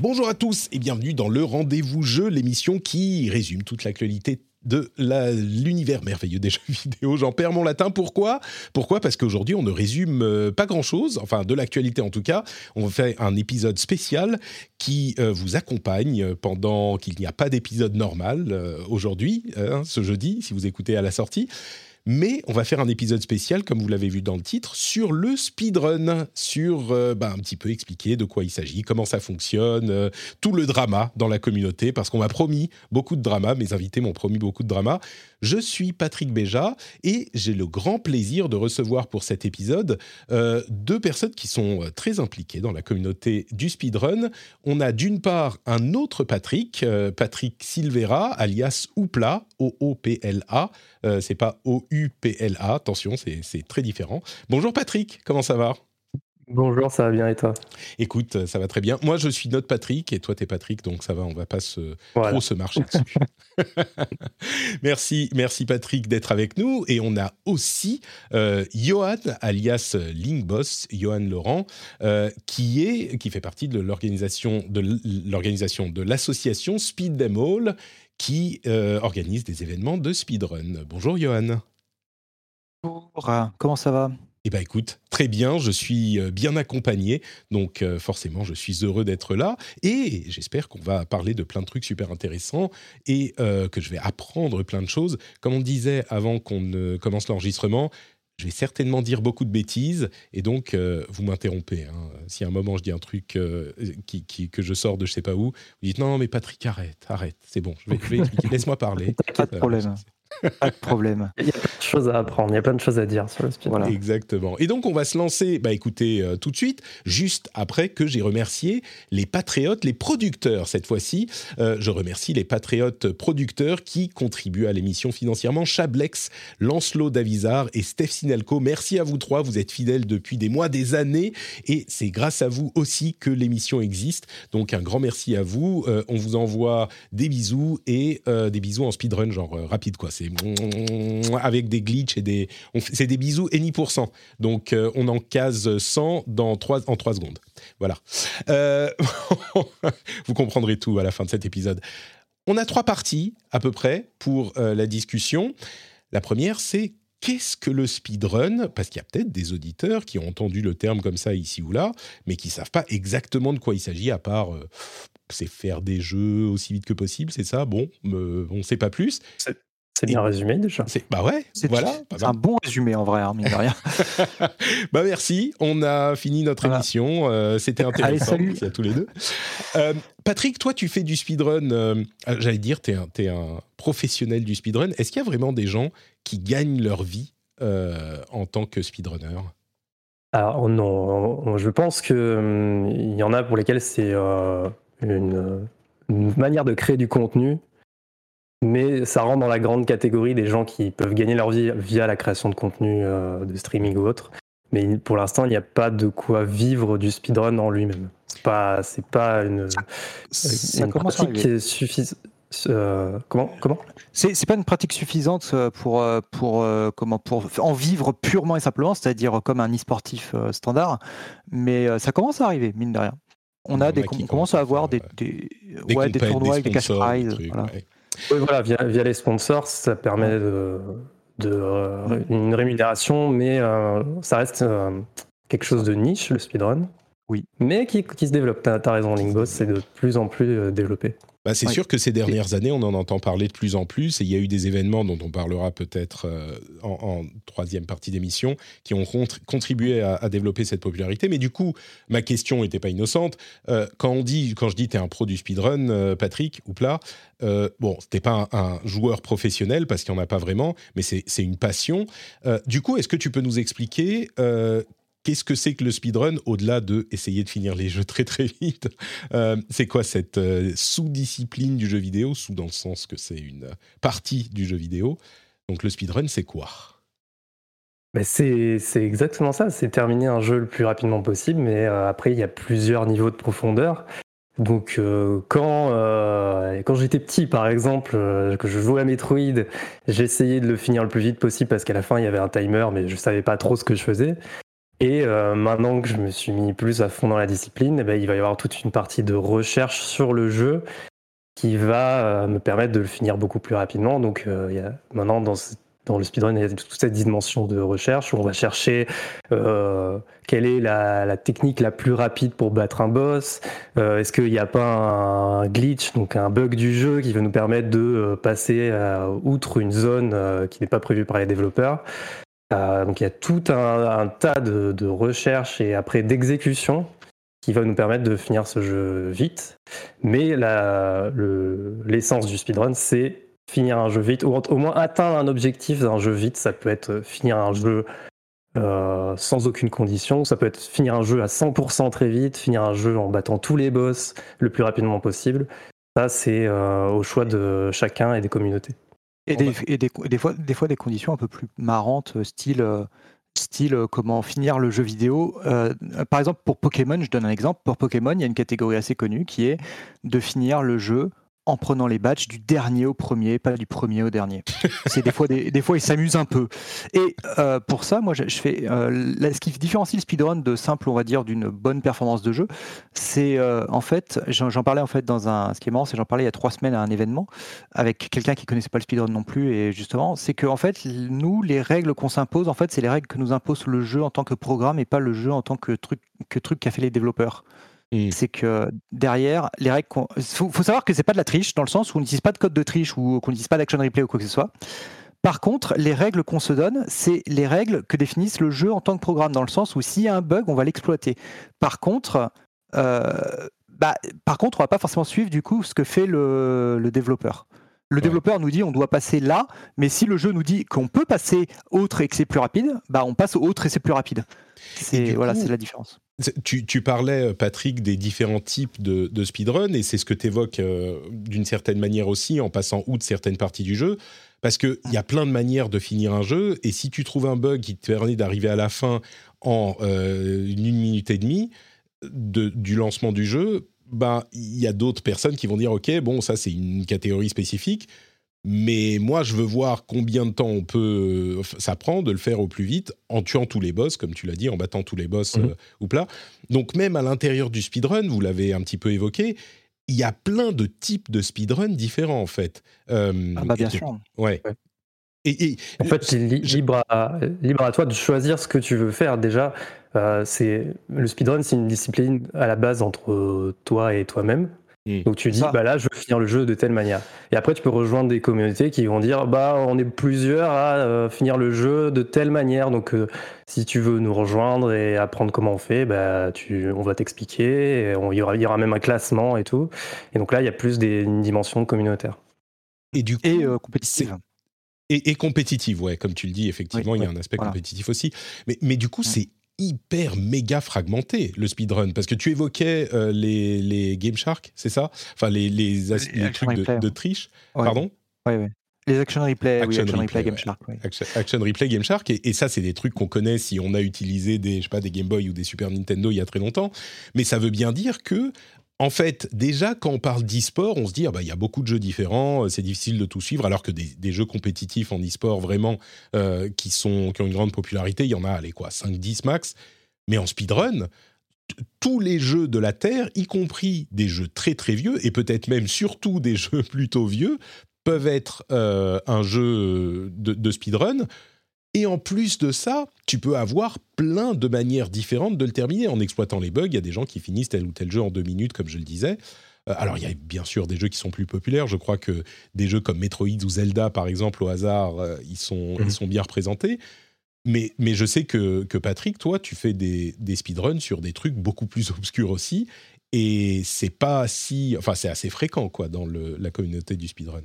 Bonjour à tous et bienvenue dans le Rendez-vous Jeu, l'émission qui résume toute l'actualité de l'univers merveilleux des jeux vidéo. J'en perds mon latin. Pourquoi? Pourquoi? Parce qu'aujourd'hui, on ne résume euh, pas grand-chose, enfin de l'actualité en tout cas. On fait un épisode spécial qui euh, vous accompagne pendant qu'il n'y a pas d'épisode normal euh, aujourd'hui, hein, ce jeudi, si vous écoutez à la sortie. Mais on va faire un épisode spécial, comme vous l'avez vu dans le titre, sur le speedrun, sur euh, bah, un petit peu expliquer de quoi il s'agit, comment ça fonctionne, euh, tout le drama dans la communauté, parce qu'on m'a promis beaucoup de drama, mes invités m'ont promis beaucoup de drama. Je suis Patrick Béja et j'ai le grand plaisir de recevoir pour cet épisode euh, deux personnes qui sont euh, très impliquées dans la communauté du speedrun. On a d'une part un autre Patrick, euh, Patrick Silvera, alias Oupla, O-O-P-L-A. c'est pas O-U-P-L-A, attention, c'est très différent. Bonjour Patrick, comment ça va? Bonjour, ça va bien et toi? Écoute, ça va très bien. Moi, je suis notre Patrick et toi, t'es Patrick, donc ça va, on va pas se, trop se marcher dessus. merci, merci Patrick d'être avec nous. Et on a aussi euh, Johan, alias Linkboss, Johan Laurent, euh, qui, est, qui fait partie de l'organisation de l'organisation de l'association Speed Them All, qui euh, organise des événements de speedrun. Bonjour Johan. Bonjour, comment ça va? Eh bien écoute, très bien, je suis euh, bien accompagné, donc euh, forcément je suis heureux d'être là et j'espère qu'on va parler de plein de trucs super intéressants et euh, que je vais apprendre plein de choses. Comme on disait avant qu'on ne commence l'enregistrement, je vais certainement dire beaucoup de bêtises et donc vous m'interrompez. Hein. Si à un moment je dis un truc qui, que je sors de je sais pas où, vous dites non mais Patrick arrête, arrête, c'est bon, je vais, je vais expliquer, laisse-moi parler. Pas de problème. Pas de problème. Il y a plein de choses à apprendre, il y a plein de choses à dire sur le speed. Voilà. Exactement. Et donc, on va se lancer, bah écoutez, euh, tout de suite, juste après que j'ai remercié les patriotes, les producteurs cette fois-ci. Euh, je remercie les patriotes producteurs qui contribuent à l'émission financièrement. Chablex, Lancelot Davizard et Steph Sinelco. Merci à vous trois, vous êtes fidèles depuis des mois, des années, et c'est grâce à vous aussi que l'émission existe. Donc, un grand merci à vous. Euh, on vous envoie des bisous et des bisous en speedrun, genre rapide quoi. C'est avec des glitches et des. C'est des bisous et ni pour cent. Donc, euh, on en case 100 dans 3, en 3 secondes. Voilà. Euh, vous comprendrez tout à la fin de cet épisode. On a trois parties, à peu près, pour euh, la discussion. La première, c'est qu'est-ce que le speedrun Parce qu'il y a peut-être des auditeurs qui ont entendu le terme comme ça ici ou là, mais qui ne savent pas exactement de quoi il s'agit, à part c'est faire des jeux aussi vite que possible, c'est ça? Bon, on ne sait pas plus. C'est bien résumé déjà. Bah ouais, c'est voilà. C'est un bon résumé en vrai, hein, mine de rien. bah merci, on a fini notre émission. Euh, c'était intéressant. Allez, salut. à tous les deux. Euh, Patrick, toi tu fais du speedrun, euh, j'allais dire, tu es, es, un professionnel du speedrun. Est-ce qu'il y a vraiment des gens qui gagnent leur vie en tant que speedrunner? Alors non, je pense qu'il hum, il y en a pour lesquels c'est une, une manière de créer du contenu mais ça rentre dans la grande catégorie des gens qui peuvent gagner leur vie via la création de contenu euh, de streaming ou autre. Mais pour l'instant, il n'y a pas de quoi vivre du speedrun en lui-même. C'est pas, c'est pas une, ça, pratique qui est suffisante. Euh, comment comment? C'est pas une pratique suffisante euh, pour pour comment pour en vivre purement et simplement, c'est-à-dire comme un e-sportif standard, mais ça commence à arriver mine de rien. On a des on commence à avoir des des, ouais, des tournois avec des cash prizes. Voilà. Oui, voilà, via, les sponsors, ça permet de, euh, une rémunération, mais euh, ça reste euh, quelque chose de niche, le speedrun. Oui. Mais qui, qui se développe. Tu as, raison, Linkboss, c'est de plus en plus développé. Bah, c'est sûr que ces dernières années, on en entend parler de plus en plus, et il y a eu des événements dont on parlera peut-être euh, en, troisième partie d'émission, qui ont contribué à, développer cette popularité. Mais du coup, ma question n'était pas innocente. Euh, quand, on dit, quand je dis tu es un pro du speedrun, euh, Patrick, ou plat, bon, tu pas un, un, joueur professionnel, parce qu'il n'y en a pas vraiment, mais c'est une passion. du coup, est-ce que tu peux nous expliquer qu'est-ce que c'est que le speedrun au-delà de essayer de finir les jeux très très vite euh, C'est quoi cette euh, sous-discipline du jeu vidéo Sous dans le sens que c'est une partie du jeu vidéo. Donc le speedrun, c'est quoi? Ben, c'est, exactement ça, c'est terminer un jeu le plus rapidement possible, mais euh, après il y a plusieurs niveaux de profondeur. Donc quand, quand j'étais petit par exemple, que je jouais à Metroid, j'essayais de le finir le plus vite possible parce qu'à la fin il y avait un timer, mais je savais pas trop ce que je faisais. Et euh, maintenant que je me suis mis plus à fond dans la discipline, eh ben, il va y avoir toute une partie de recherche sur le jeu qui va euh, me permettre de le finir beaucoup plus rapidement. Donc euh, maintenant dans, le speedrun, il y a toute cette dimension de recherche où on va chercher quelle est la, la, technique la plus rapide pour battre un boss. Est-ce qu'il n'y a pas un glitch, donc un bug du jeu qui va nous permettre de passer outre une zone qui n'est pas prévue par les développeurs euh, donc il y a tout un, tas de, recherches et après d'exécution qui va nous permettre de finir ce jeu vite. Mais l'essence du speedrun, c'est finir un jeu vite, ou au moins atteindre un objectif d'un jeu vite. Ça peut être finir un jeu euh, sans aucune condition, ça peut être finir un jeu à 100% très vite, finir un jeu en battant tous les boss le plus rapidement possible. Ça, c'est euh, au choix de chacun et des communautés. Et, des, et des, fois, des fois des conditions un peu plus marrantes, euh, style, euh, style euh, comment finir le jeu vidéo. par exemple, pour Pokémon, je donne un exemple. Pour Pokémon, il y a une catégorie assez connue qui est de finir le jeu en prenant les badges du dernier au premier, pas du premier au dernier. C'est des fois, des, fois, ils s'amusent un peu. Et euh, pour ça, moi, je, fais euh, ce qui différencie le speedrun de simple, on va dire, d'une bonne performance de jeu, c'est euh, en fait, j'en parlais en fait dans un, ce qui est marrant, c'est j'en parlais il y a trois semaines à un événement avec quelqu'un qui connaissait pas le speedrun non plus, et justement, c'est que en fait, nous, les règles qu'on s'impose, en fait, c'est les règles que nous impose le jeu en tant que programme et pas le jeu en tant que truc que truc qu'a fait les développeurs. C'est que derrière, les règles. Il faut, savoir que c'est pas de la triche, dans le sens où on n'utilise pas de code de triche ou qu'on n'utilise pas d'action replay ou quoi que ce soit. Par contre, les règles qu'on se donne, c'est les règles que définissent le jeu en tant que programme, dans le sens où s'il y a un bug, on va l'exploiter. Par contre, euh, bah, par contre, on va pas forcément suivre du coup ce que fait le, développeur. Le développeur nous dit on doit passer là, mais si le jeu nous dit qu'on peut passer autre et que c'est plus rapide, bah on passe au autre et c'est plus rapide. C'est voilà, c'est la différence. Tu, parlais, euh, Patrick, des différents types de, speedrun, et c'est ce que tu évoques euh, d'une certaine manière aussi en passant outre certaines parties du jeu, parce qu'il y a plein de manières de finir un jeu, et si tu trouves un bug qui te permet d'arriver à la fin en euh, une minute et demie du lancement du jeu, ben, il y a d'autres personnes qui vont dire, OK, bon, ça c'est une catégorie spécifique, mais moi, je veux voir combien de temps on peut, ça prend de le faire au plus vite en tuant tous les boss, comme tu l'as dit, en battant tous les boss mhm. euh, ou plat. Donc même à l'intérieur du speedrun, vous l'avez un petit peu évoqué, il y a plein de types de speedrun différents en fait. Euh, ah bah bien sûr. Ouais. Et, en fait, c'est libre à, libre à toi de choisir ce que tu veux faire. Déjà, euh, c'est le speedrun, c'est une discipline à la base entre toi et toi-même. Donc tu dis, bah là, je veux finir le jeu de telle manière. Et après, tu peux rejoindre des communautés qui vont dire, bah on est plusieurs à euh, finir le jeu de telle manière. Donc euh, si tu veux nous rejoindre et apprendre comment on fait, bah tu, on va t'expliquer. Il y aura, y aura même un classement et tout. Et donc là, il y a plus des, une dimension communautaire. Et du coup, et euh, compétitive. Et, compétitive, ouais, comme tu le dis, effectivement, il y a un aspect compétitif aussi. Mais, mais du coup, mm. c'est hyper méga fragmenté le speedrun parce que tu évoquais euh, les, les Game Shark, c'est ça? Enfin les, les, trucs de, triche. Pardon? Oui, oui. Les action replay, action, replay, Game Shark. Action, replay Game Shark et, ça c'est des trucs qu'on connaît si on a utilisé des je sais pas des Game Boy ou des Super Nintendo il y a très longtemps. Mais ça veut bien dire que en fait, déjà, quand on parle d'e-sport, on se dit, ah bah, il y a beaucoup de jeux différents, euh, c'est difficile de tout suivre, alors que des, jeux compétitifs en e-sport, vraiment, euh, qui, sont, qui ont une grande popularité, il y en a, allez, quoi, 5-10 max. Mais en speedrun, tous les jeux de la Terre, y compris des jeux très très vieux, et peut-être même surtout des jeux plutôt vieux, peuvent être euh, un jeu de, de speedrun Et en plus de ça, tu peux avoir plein de manières différentes de le terminer en exploitant les bugs. Il y a des gens qui finissent tel ou tel jeu en deux minutes, comme je le disais. Euh, alors, il y a bien sûr des jeux qui sont plus populaires. Je crois que des jeux comme Metroid ou Zelda, par exemple, au hasard, euh, ils, sont, ils mhm. sont bien représentés. Mais, mais je sais que, que Patrick, toi, tu fais des, des speedruns sur des trucs beaucoup plus obscurs aussi. Et c'est pas si. Enfin, c'est assez fréquent, quoi, dans le, la communauté du speedrun.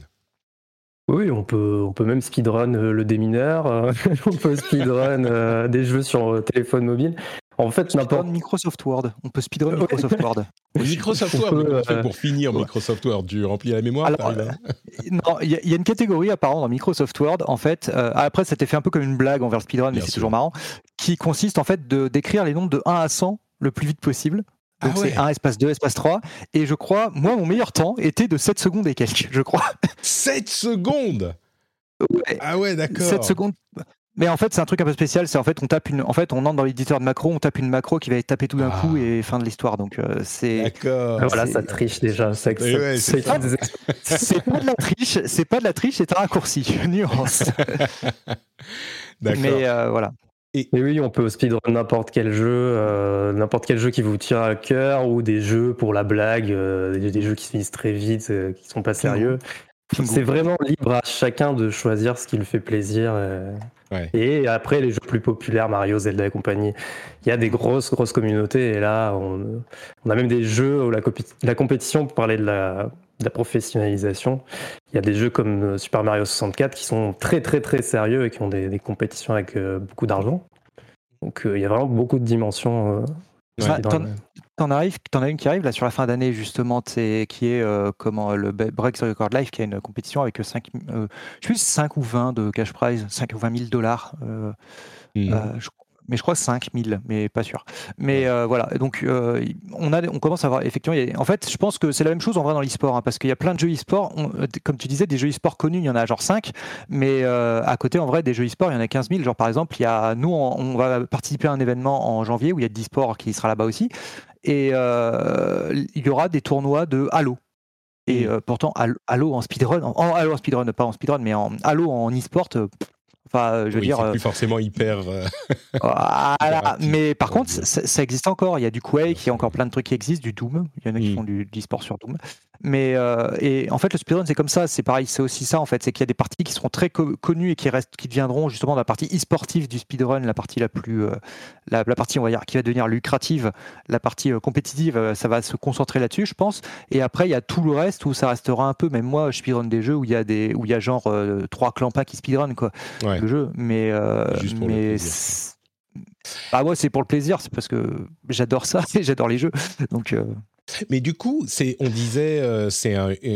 Oui, on peut, on peut même speedrun euh, le démineur, euh, on peut speedrun euh, des jeux sur téléphone mobile. En fait, n'importe. Microsoft Word. On peut speedrun Microsoft Word. Microsoft Word, pour finir Microsoft Word, tu remplis la mémoire Non, il y, a une catégorie apparemment dans Microsoft Word, en fait, après, ça t'est fait un peu comme une blague envers le speedrun, mais c'est toujours marrant, qui consiste en fait de d'écrire les nombres de 1 à 100 le plus vite possible. Donc ah c'est 1 espace 2, espace 3. Et je crois, moi, mon meilleur temps était de 7 secondes et quelques, je crois. 7 secondes Ah ouais, d'accord. 7 secondes. Mais en fait, c'est un truc un peu spécial. C'est en fait, on tape une. En fait, on entre dans l'éditeur de macro, on tape une macro qui va être tapée tout d'un coup ah. et fin de l'histoire. Donc euh, c'est. D'accord. Ah, voilà, ça triche déjà. C'est pas, pas, de la triche. C'est pas de la triche. C'est un raccourci. Nuance. D'accord. Mais euh, voilà. Et, oui, on peut speedrun n'importe quel jeu, euh, n'importe quel jeu qui vous tient à cœur ou des jeux pour la blague, euh, des, jeux qui se finissent très vite, euh, qui sont pas sérieux. C'est vraiment libre à chacun de choisir ce qui lui fait plaisir. Et après, les jeux plus populaires, Mario, Zelda et compagnie, il y a des grosses, grosses communautés. Et là, on, a même des jeux où la, la compétition, pour parler de la, de la professionnalisation. Il y a des jeux comme euh, Super Mario 64 qui sont très très très sérieux et qui ont des, compétitions avec euh, beaucoup d'argent. Donc euh, il y a vraiment beaucoup de dimensions. T'en arrives, en as une qui arrive là sur la fin d'année justement, qui est comment le Break the Record Life, qui a une compétition avec 5, je sais 5 ou 20 de cash prize, 5 ou 20 000 dollars. Mmh mais je crois 5000, mais pas sûr. Mais euh, voilà, donc euh, on, a, on commence à avoir effectivement. en fait, je pense que c'est la même chose en vrai dans l'e-sport, hein, parce qu'il y a plein de jeux e-sport. Euh, comme tu disais, des jeux e-sport connus, il y en a genre 5, mais à côté, en vrai, des jeux e-sport, il y en a 15 000. Genre par exemple, il y a, nous, on, va participer à un événement en janvier où il y a de sport qui sera là-bas aussi, et il y aura des tournois de Halo. Et mmh. pourtant, Halo en speedrun, en, Halo en speedrun, pas en speedrun, mais en Halo en e-sport, Enfin, euh, je veux dire. C'est plus forcément hyper. Euh, voilà. Mais par contre, ça, existe encore. Il y a du Quake, il y a encore plein de trucs qui existent, du Doom. Il y en a qui mm. font du, du sport sur Doom. Mais euh, et en fait, le speedrun, c'est comme ça. C'est pareil, c'est aussi ça en fait. C'est qu'il y a des parties qui seront très connues et qui restent, qui deviendront justement la partie e-sportive du speedrun, la partie la plus, euh, la, partie on va dire qui va devenir lucrative, la partie euh, compétitive. ça va se concentrer là-dessus, je pense. Et après, il y a tout le reste où ça restera un peu. Même moi, je speedrun des jeux où il y a des, où il y a genre trois clampins qui speedrun quoi, le jeu. Mais mais bah moi, c'est pour le plaisir. C'est parce que j'adore ça et j'adore les jeux. Donc mais du coup, c'est, on disait, euh, c'est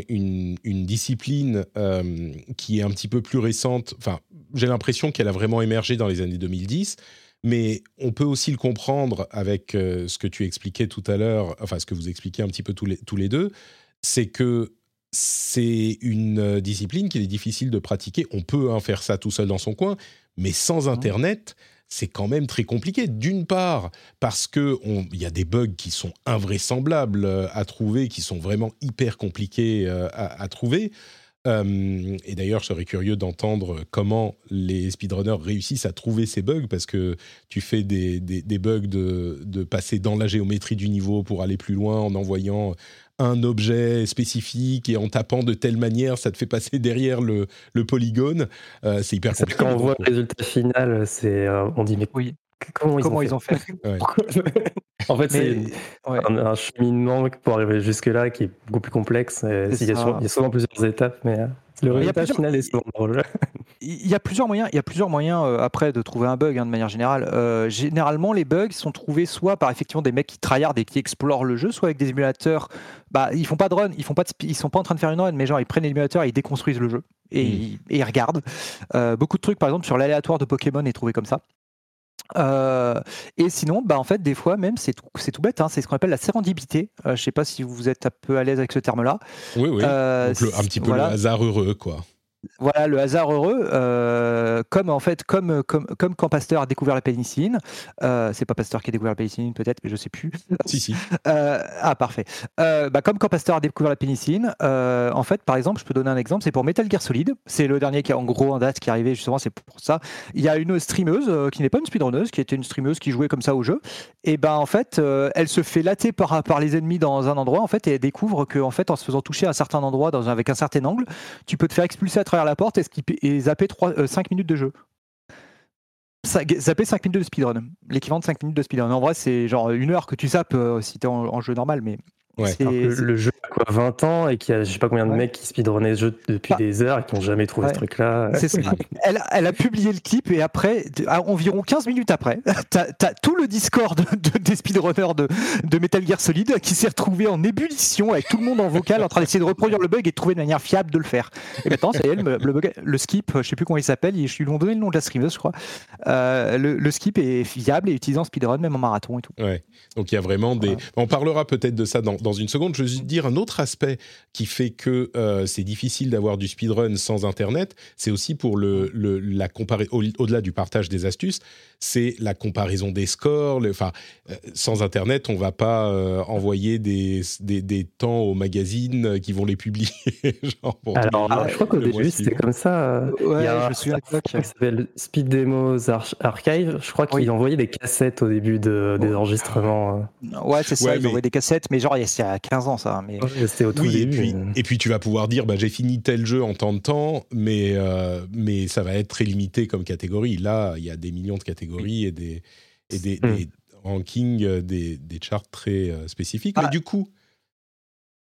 une, discipline euh, qui est un petit peu plus récente. Enfin, j'ai l'impression qu'elle a vraiment émergé dans les années 2010. Mais on peut aussi le comprendre avec euh, ce que tu expliquais tout à l'heure, enfin ce que vous expliquez un petit peu tous les, tous les deux, c'est que c'est une discipline qu'il est difficile de pratiquer. On peut hein, faire ça tout seul dans son coin, mais sans mmh. Internet, c'est quand même très compliqué. D'une part, parce qu'il y a des bugs qui sont invraisemblables euh, à trouver, qui sont vraiment hyper compliqués euh, à, trouver. Euh, et d'ailleurs, je serais curieux d'entendre comment les speedrunners réussissent à trouver ces bugs, parce que tu fais des, bugs de, de, passer dans la géométrie du niveau pour aller plus loin en envoyant un objet spécifique et en tapant de telle manière, ça te fait passer derrière le, le polygone. Euh, c'est hyper compliqué. Quand on voit le résultat final, c'est, euh, on dit mais oui. Comment, ils, ont fait, En fait, c'est un, cheminement pour arriver jusque-là qui est beaucoup plus complexe. Il y, a souvent plusieurs étapes, mais euh, le résultat final est souvent drôle. il y a plusieurs moyens, il y a plusieurs moyens euh, après de trouver un bug hein, de manière générale. Euh, généralement, les bugs sont trouvés soit par effectivement des mecs qui tryhardent et qui explorent le jeu, soit avec des émulateurs. Bah, ils font pas de run, ils font pas, ils sont pas en train de faire une run, mais genre ils prennent l'émulateur et ils déconstruisent le jeu et, hmm. ils, regardent. Euh, beaucoup de trucs, par exemple, sur l'aléatoire de Pokémon est trouvé comme ça. Et sinon, bah en fait, des fois même, c'est tout, c'est tout bête. Hein, c'est ce qu'on appelle la sérendipité. je sais pas si vous êtes un peu à l'aise avec ce terme-là. Oui, oui. un petit peu le hasard heureux, quoi. Voilà, le hasard heureux, euh, comme en fait, comme, comme, comme quand Pasteur a découvert la pénicilline, c'est pas Pasteur qui a découvert la pénicilline peut-être, mais je sais plus. si, si. ah, parfait. bah, comme quand Pasteur a découvert la pénicilline, en fait, par exemple, je peux donner un exemple, c'est pour Metal Gear Solid, c'est le dernier qui est en gros en date qui est arrivé justement, c'est pour ça. Il y a une streameuse qui n'est pas une speedrunneuse, qui était une streameuse qui jouait comme ça au jeu, et ben en fait, elle se fait latter par, par les ennemis dans un endroit, en fait, et elle découvre que en fait, en se faisant toucher à un certain endroit dans avec un certain angle, tu peux te faire expulser à la porte et, et zapper 3, 5 minutes de jeu zapper 5 minutes de speedrun, l'équivalent de 5 minutes de speedrun. En vrai, c'est genre une heure que tu zappes euh, si t'es en, en, jeu normal, mais le, jeu a quoi 20 ans et qu'il y a je sais pas combien de mecs qui speedrunnaient ce jeu depuis bah, des heures et qui n'ont jamais trouvé ce truc-là. elle, elle, a publié le clip et après, environ 15 minutes après, t'as as tout le Discord de, des speedrunners de, de, Metal Gear Solid qui s'est retrouvé en ébullition avec tout le monde en vocal en train d'essayer de reproduire le bug et de trouver une manière fiable de le faire. Et maintenant, ça y est, le, le, skip, je sais plus comment il s'appelle, je lui ai donné le nom de la streameuse, je crois. Euh, le, skip est fiable et utilisant speedrun même en marathon et tout. Ouais. Donc il y a vraiment des. On parlera peut-être de ça dans dans une seconde. Je veux dire un autre aspect qui fait que euh, c'est difficile d'avoir du speedrun sans Internet. C'est aussi pour le, la comparer au-delà du partage des astuces, c'est la comparaison des scores. enfin, euh, sans Internet, on va pas euh, envoyer des, des, temps aux magazines qui vont les publier. Alors, je crois qu'au début, c'était comme ça. Il y a je suis un qui s'appelle Speed Demos Archive. Je crois qu'il envoyait des cassettes au début de, des enregistrements. Ouais, c'est ça. il envoyait des cassettes, mais genre, il y a 15 ans, ça. Mais... c'était au tout début. Et puis, et puis, tu vas pouvoir dire, bah, j'ai fini tel jeu en tant de temps, mais, mais ça va être très limité comme catégorie. Là, il y a des millions de catégories et des, et des, hmm. rankings, euh, des, des, charts très euh, spécifiques. Mais ah. du coup,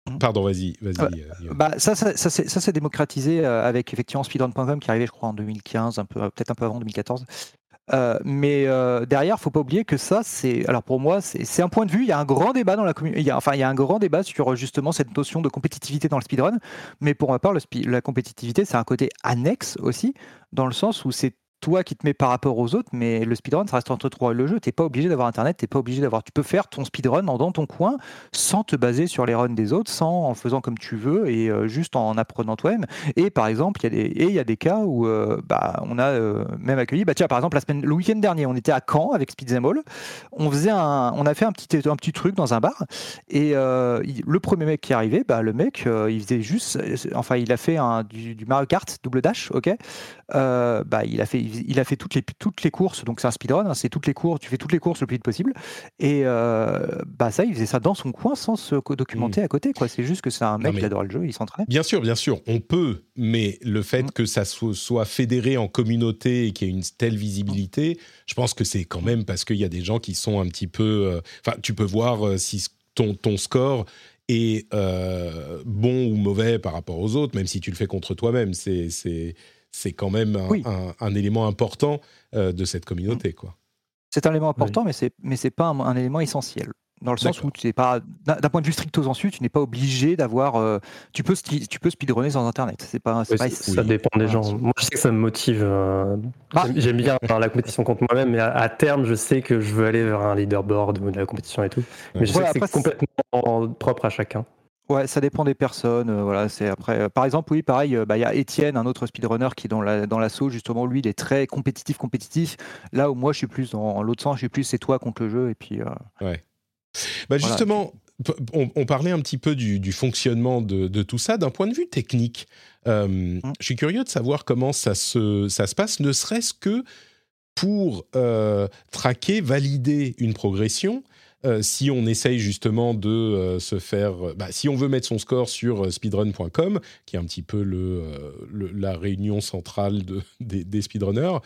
hmm. Pardon, vas-y, vas-y. Euh, bah, ça, ça, ça s'est démocratisé avec effectivement speedrun.com qui arrivait, je crois, en 2015, un peu, peut-être un peu avant 2014. mais derrière, faut pas oublier que ça, c'est, alors pour moi, c'est un point de vue. Il y a un grand débat dans la communauté. Enfin, il y a un grand débat sur justement cette notion de compétitivité dans le speedrun. Mais pour ma part, le la compétitivité, c'est un côté annexe aussi, dans le sens où c'est toi qui te mets par rapport aux autres, mais le speedrun, ça reste entre toi et le jeu. Tu n'es pas obligé d'avoir Internet, tu pas obligé d'avoir. Tu peux faire ton speedrun dans ton coin sans te baser sur les runs des autres, sans en faisant comme tu veux et euh, juste en apprenant toi-même. Et par exemple, il y y a des cas où euh, bah, on a euh, même accueilli. Bah tiens, par exemple, la semaine, le week-end dernier, on était à Caen avec Speedzemall. On on a fait un petit un petit truc dans un bar et le premier mec qui est arrivé, bah le mec, il faisait juste, enfin, il a fait un, du Mario Kart double dash, ok? Bah il a fait il a fait toutes les, toutes les courses, donc c'est un speedrun, hein, c'est toutes les courses, tu fais toutes les courses le plus vite possible. Et euh, bah ça, il faisait ça dans son coin sans se documenter mm. à côté. Quoi. C'est juste que c'est un mec qui adore le jeu, il s'entraîne. Bien sûr, bien sûr, on peut, mais le fait mm. que ça soit fédéré en communauté et qu'il y ait une telle visibilité, je pense que c'est quand même parce qu'il y a des gens qui sont un petit peu. Euh, enfin, tu peux voir euh, si ton, ton score est bon ou mauvais par rapport aux autres, même si tu le fais contre toi-même. C'est c'est quand même un, élément important euh, de cette communauté. quoi. C'est un élément important, mais ce n'est c'est pas un, élément essentiel. Dans le sens où tu n'es pas, d'un point de vue stricto sensu, tu n'es pas obligé d'avoir. Euh, tu peux tu peux speedrunner sans internet. C'est pas. ça dépend des gens. Moi, je sais que ça me motive. Euh, bah, j'aime bien la compétition contre moi-même, mais à, terme, je sais que je veux aller vers un leaderboard ou de la compétition et tout. Mais je sais que c'est complètement propre à chacun. Ouais, ça dépend des personnes. Euh, voilà, c'est après. Euh, par exemple, oui, pareil. Euh, bah, il y a Étienne, un autre speedrunner qui est dans la dans l'assaut. Justement, lui, il est très compétitif, compétitif. Là où moi, je suis plus dans l'autre sens. Je suis plus c'est toi contre le jeu. Et puis. ouais. Bah justement, on, parlait un petit peu du, fonctionnement de, tout ça d'un point de vue technique. Mmh. Je suis curieux de savoir comment ça se ça se passe, ne serait-ce que pour traquer, valider une progression. Euh, si on essaye justement de euh, se faire, euh, bah, si on veut mettre son score sur speedrun.com, qui est un petit peu le, la réunion centrale de, des, speedrunners.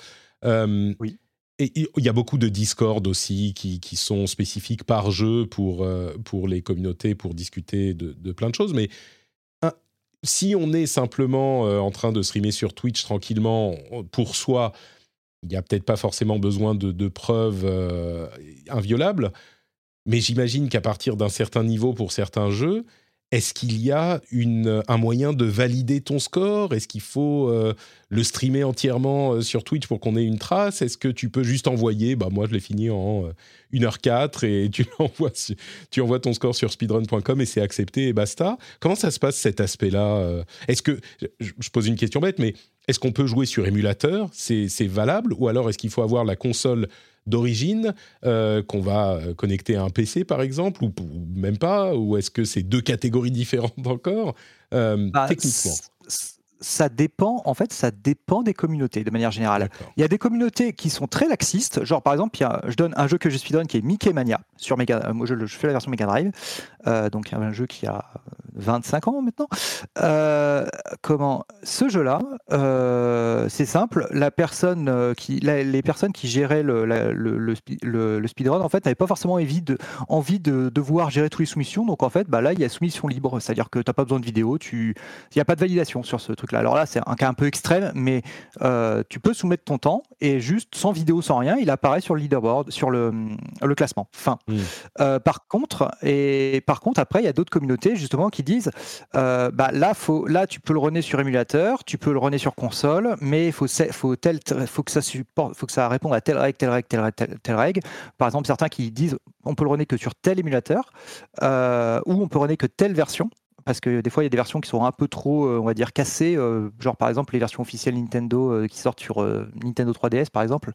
oui. Et il y a beaucoup de Discord aussi qui, qui sont spécifiques par jeu pour, pour les communautés, pour discuter de, de plein de choses. Mais si on est simplement en train de streamer sur Twitch tranquillement pour soi, il n'y a peut-être pas forcément besoin de, de preuves inviolables. Mais j'imagine qu'à partir d'un certain niveau pour certains jeux, est-ce qu'il y a un moyen de valider ton score? Est-ce qu'il faut euh, le streamer entièrement euh, sur Twitch pour qu'on ait une trace? Est-ce que tu peux juste envoyer Bah moi je l'ai fini en 1h04 euh, et tu envoies, tu envoies ton score sur speedrun.com et c'est accepté et basta? Comment ça se passe cet aspect-là Est-ce que je pose une question bête, mais est-ce qu'on peut jouer sur émulateur? C'est valable? Ou alors est-ce qu'il faut avoir la console d'origine euh, qu'on va euh, connecter à un PC par exemple ou, même pas ou est-ce que c'est deux catégories différentes encore euh, bah, techniquement ça dépend, en fait, ça dépend des communautés de manière générale. Il y a des communautés qui sont très laxistes, genre par exemple, je donne un jeu que je speedrun qui est Mickey Mania sur Mega, moi je, fais la version Mega Drive, donc un jeu qui a 25 ans maintenant. Euh, comment ce jeu-là, euh, c'est simple. La personne euh, qui, les personnes qui géraient le, le, speedrun, en fait, n'avaient pas forcément envie de, envie de devoir gérer tous les soumissions. Donc en fait, bah là, il y a soumission libre, c'est-à-dire que tu n'as pas besoin de vidéo, tu, il n'y a pas de validation sur ce truc-là. Alors là, c'est un cas un peu extrême, mais tu peux soumettre ton temps et juste sans vidéo, sans rien, il apparaît sur le leaderboard, sur le, le classement. Fin. Mmh. par contre, et par contre, après, il y a d'autres communautés justement qui disent euh, bah là, faut, là, tu peux le runner sur émulateur, tu peux le runner sur console, mais il faut, faut, tel, faut que ça supporte, faut que ça réponde à telle règle, telle règle, telle règle, telle, règle. Par exemple, certains qui disent on peut le runner que sur tel émulateur, euh, ou on peut runner que telle version parce que des fois il y a des versions qui sont un peu trop, euh, on va dire, cassées, euh, genre par exemple les versions officielles Nintendo euh, qui sortent sur Nintendo 3DS par exemple,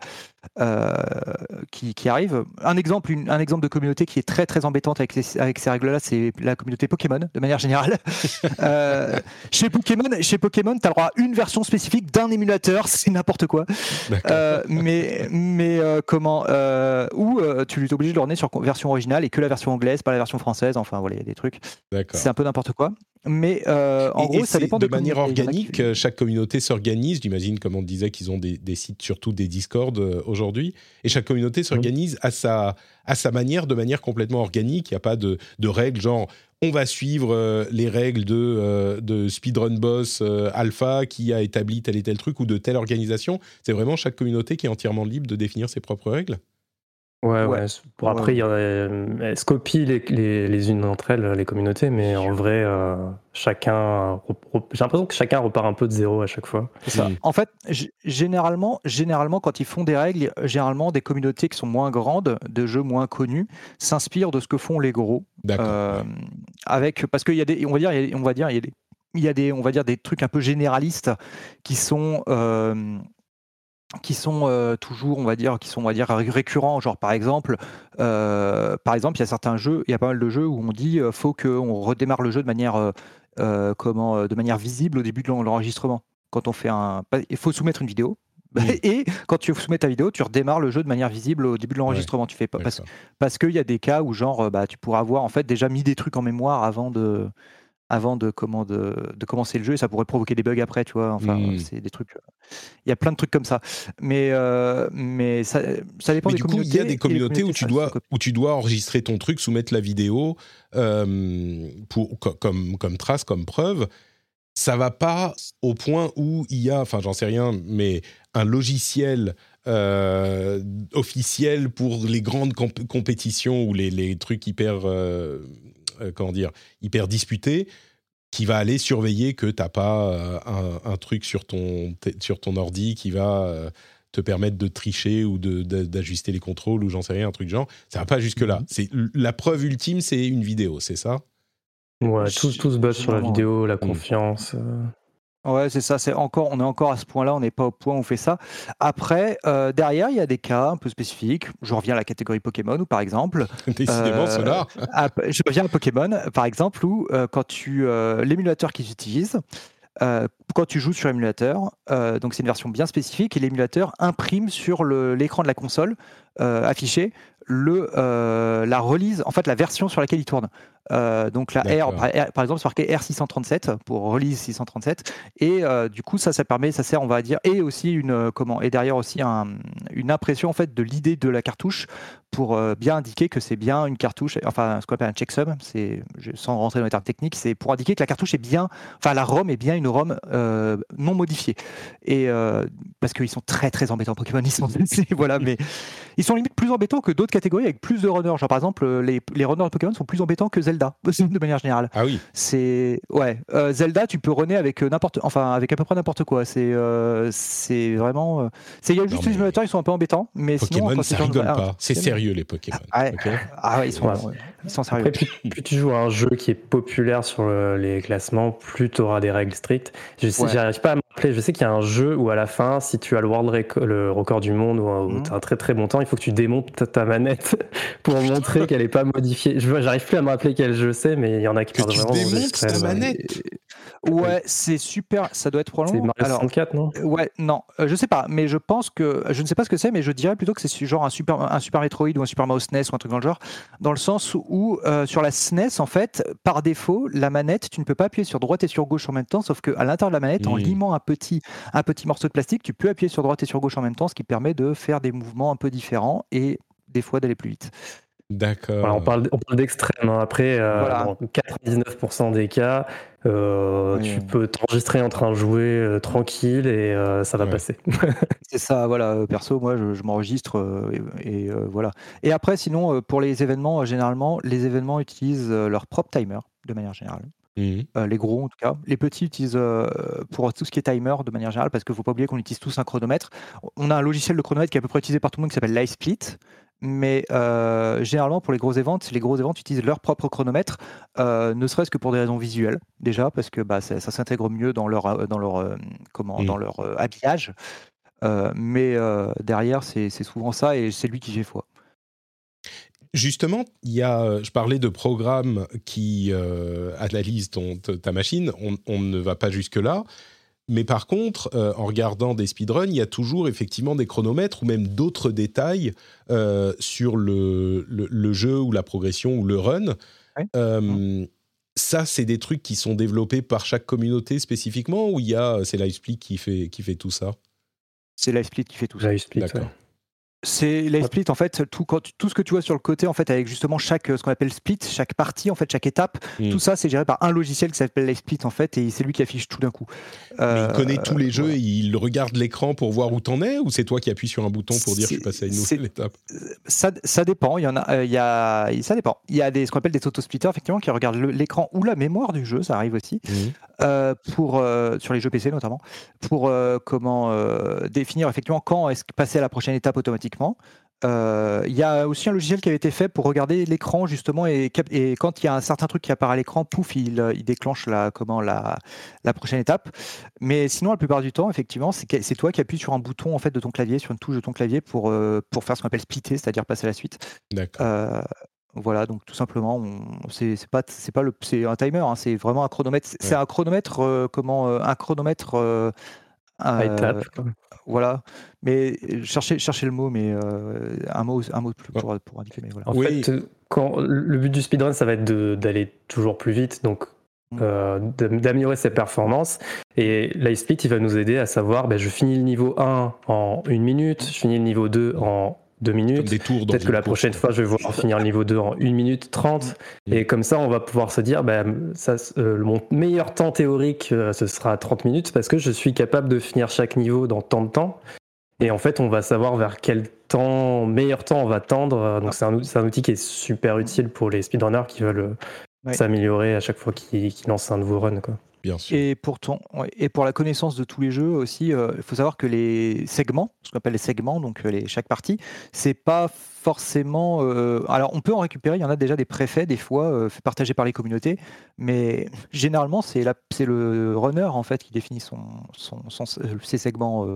qui, qui, arrivent. Un exemple, un exemple de communauté qui est très très embêtante avec, avec ces règles-là, c'est la communauté Pokémon de manière générale. chez Pokémon, chez Pokémon, tu as le droit à une version spécifique d'un émulateur, c'est n'importe quoi. mais mais comment ou tu es obligé de le sur version originale et que la version anglaise, pas la version française. Enfin voilà, il y a des trucs. C'est un peu n'importe quoi. Mais euh, en gros, ça dépend de manière organique. Euh, chaque communauté s'organise. J'imagine, comme on disait, qu'ils ont des, sites, surtout des Discord euh, aujourd'hui. Et chaque communauté s'organise à, sa, à sa manière, de manière complètement organique. Il n'y a pas de, de, règles genre on va suivre les règles de, de Speedrun Boss Alpha qui a établi tel et tel truc ou de telle organisation. C'est vraiment chaque communauté qui est entièrement libre de définir ses propres règles. Ouais, ouais. Pour après, il y elles se copient les, les, les unes d'entre elles, les communautés, mais en vrai, euh, chacun. J'ai l'impression que chacun repart un peu de zéro à chaque fois. Ça. En fait, généralement, généralement, quand ils font des règles, généralement, des communautés qui sont moins grandes, de jeux moins connus, s'inspirent de ce que font les gros. Euh, avec, parce qu'il y a des, on va dire, on va dire, il y a des, il y a des, on va dire, des trucs un peu généralistes qui sont. Euh, qui sont euh, toujours, on va dire, qui sont, on va dire, récurrents. Genre, par exemple, euh, par exemple, il y a certains jeux, il y a pas mal de jeux où on dit, euh, faut qu'on redémarre le jeu de manière, comment, de manière visible au début de l'enregistrement. Quand on fait un, il faut soumettre une vidéo. Et quand tu soumets ta vidéo, tu redémarres le jeu de manière visible au début de l'enregistrement. tu fais pas parce, parce qu'il y a des cas où genre, bah, tu pourras avoir en fait déjà mis des trucs en mémoire avant de avant de, comment, de, commencer le jeu et ça pourrait provoquer des bugs après, tu vois. Enfin, mmh. c'est des trucs. Euh, il y a plein de trucs comme ça. Mais, euh, mais ça, ça dépend mais des du communautés. Coup, il y a des communautés, où, tu dois, où tu dois enregistrer ton truc, soumettre la vidéo euh, pour, comme, comme trace, comme preuve. Ça va pas au point où il y a, enfin, j'en sais rien, mais un logiciel officiel pour les grandes compétitions ou les, les trucs hyper euh, comment dire, hyper disputé, qui va aller surveiller que tu n'as pas euh, un, truc sur ton, sur ton ordi qui va euh, te permettre de tricher ou d'ajuster les contrôles ou j'en sais rien, un truc genre. Ça va pas jusque-là. Mhm. C'est La preuve ultime, c'est une vidéo, c'est ça? Ouais, tout, tout se base sur la vidéo, la confiance. Ouais, c'est ça. C'est encore, on est encore à ce point-là. On n'est pas au point où on fait ça. Après, euh, derrière, il y a des cas un peu spécifiques. Je reviens à la catégorie Pokémon, ou par exemple. Décidément, euh, cela. je reviens à Pokémon, par exemple, où euh, quand tu l'émulateur qu'ils utilisent, quand tu joues sur émulateur, donc c'est une version bien spécifique, et l'émulateur imprime sur l'écran de la console affiché le, la release, en fait la version sur laquelle il tourne. Euh, donc la R, par, exemple, c'est marqué R637 pour release 637. Et euh, du coup, ça, ça permet, ça sert, on va dire, et aussi une euh, comment, et derrière aussi une impression en fait de l'idée de la cartouche pour bien indiquer que c'est bien une cartouche, enfin ce qu'on appelle un checksum, c'est sans rentrer dans les termes techniques, c'est pour indiquer que la cartouche est bien, enfin la ROM est bien une ROM non modifiée. Et parce qu'ils sont très très embêtants Pokémon, ils sont voilà, mais ils sont limite plus embêtants que d'autres catégories avec plus de runners. Genre par exemple, les, les runners de Pokémon sont plus embêtants que Zelda de manière générale. Ah oui. C'est ouais, Zelda, tu peux runner avec n'importe, enfin avec à peu près n'importe quoi. C'est c'est vraiment, c'est il y a juste les simulateurs, ils sont un peu embêtants, mais Pokémon, sinon ça rigole pas. C'est sérieux les Pokémon. Ah, ah ils sont, ils sont sérieux. Après, plus, tu joues à un jeu qui est populaire sur les classements, plus tu auras des règles strictes. Je sais, j'arrive pas à. Je sais qu'il y a un jeu où à la fin, si tu as le world record, le record du monde ou, tu as un très très bon temps, il faut que tu démontes ta, manette pour montrer qu'elle est pas modifiée. Je j'arrive plus à me rappeler quel jeu c'est, mais il y en a qui que tu vraiment. démontes ta manette. Ouais, c'est super. Ça doit être probablement. C'est Mario 64, non? Ouais, non, euh, je sais pas, mais je pense que je ne sais pas ce que c'est, mais je dirais plutôt que c'est genre un super un Super Metroid ou un Super Mario SNES ou un truc dans le genre, dans le sens où euh, sur la SNES en fait, par défaut, la manette, tu ne peux pas appuyer sur droite et sur gauche en même temps, sauf qu'à l'intérieur de la manette, en limant un petit un petit morceau de plastique, tu peux appuyer sur droite et sur gauche en même temps, ce qui permet de faire des mouvements un peu différents et des fois d'aller plus vite. D'accord. on parle, on parle d'extrême. Hein. Après, euh, dans 99% des cas, euh, tu peux t'enregistrer en train de jouer euh, tranquille et ça va passer. C'est ça, voilà. Perso, moi, je, m'enregistre et, voilà. Et après, sinon, pour les événements, généralement, les événements utilisent leur propre timer de manière générale. Mmh. les gros en tout cas. Les petits utilisent pour tout ce qui est timer de manière générale parce qu'il ne faut pas oublier qu'on utilise tous un chronomètre. On a un logiciel de chronomètre qui est à peu près utilisé par tout le monde qui s'appelle LiveSplit mais euh, généralement pour les grosses ventes, les grosses ventes utilisent leur propre chronomètre, ne serait-ce que pour des raisons visuelles déjà, parce que bah, ça, s'intègre mieux dans leur, dans leur, comment, dans leur habillage. mais derrière, c'est souvent ça et c'est lui qui fait foi. Justement, il y a, je parlais de programmes qui analysent ton, ta machine. On, on, ne va pas jusque là, mais par contre, euh, en regardant des speedruns, il y a toujours effectivement des chronomètres ou même d'autres détails euh, sur le, le, jeu ou la progression ou le run. Euh, ça, c'est des trucs qui sont développés par chaque communauté spécifiquement ou il y a c'est LiveSplit qui fait qui fait tout ça? C'est LiveSplit qui fait tout ça. D'accord. C'est les split en fait tout, tout ce que tu vois sur le côté en fait avec justement chaque ce qu'on appelle split chaque partie en fait chaque étape mm. tout ça c'est géré par un logiciel qui s'appelle les split en fait et c'est lui qui affiche tout d'un coup. Mais il connaît tous les jeux et il regarde l'écran pour voir où t'en es ou c'est toi qui appuies sur un bouton pour dire je suis passé à une nouvelle étape? ça, ça, dépend il y en a euh, il y a ça dépend. Il y a des ce qu'on appelle des auto-splitters effectivement qui regardent l'écran ou la mémoire du jeu ça arrive aussi. Mm. euh, pour euh, sur les jeux PC notamment. Pour comment définir effectivement quand est-ce passer à la prochaine étape automatiquement euh, il y a aussi un logiciel qui avait été fait pour regarder l'écran justement et, et, quand il y a un certain truc qui apparaît à l'écran, pouf, il, euh, il, déclenche la, comment, la, la, prochaine étape. Mais sinon, la plupart du temps, effectivement, c'est toi qui appuies sur un bouton en fait de ton clavier, sur une touche de ton clavier pour, euh, pour faire ce qu'on appelle splitter, c'est-à-dire passer à la suite. D'accord. voilà, donc tout simplement, c'est pas c'est pas le c'est un timer, hein, c'est vraiment un chronomètre. C'est un chronomètre comment un chronomètre voilà. Mais cherchez, cherchez le mot, mais euh, un mot, un mot de plus pour, pour indiquer. Mais voilà. En fait, quand, le but du speedrun, ça va être d'aller toujours plus vite, donc mm. euh, d'améliorer ses performances. Et il va nous aider à savoir, ben, je finis le niveau 1 en une minute, je finis le niveau 2 en deux minutes. Peut-être que la prochaine fois, je vais voir finir le niveau 2 en 1 minute 30. Mm. Et comme ça, on va pouvoir se dire, bah, ça, euh, mon meilleur temps théorique, euh, ce sera 30 minutes parce que je suis capable de finir chaque niveau dans tant de temps. Et en fait, on va savoir vers quel temps, meilleur temps on va tendre. Donc, c'est un, un, outil qui est super utile pour les speedrunners qui veulent euh, s'améliorer à chaque fois qu'ils lancent un nouveau run. Quoi. Et pour, la connaissance de tous les jeux aussi, euh, il faut savoir que les segments, ce qu'on appelle les segments, donc euh, les, chaque partie, c'est pas forcément. Euh, alors, on peut en récupérer. Il y en a déjà des préfets, des fois, partagés par les communautés. Mais généralement, c'est le runner, en fait, qui définit son, son, ses segments.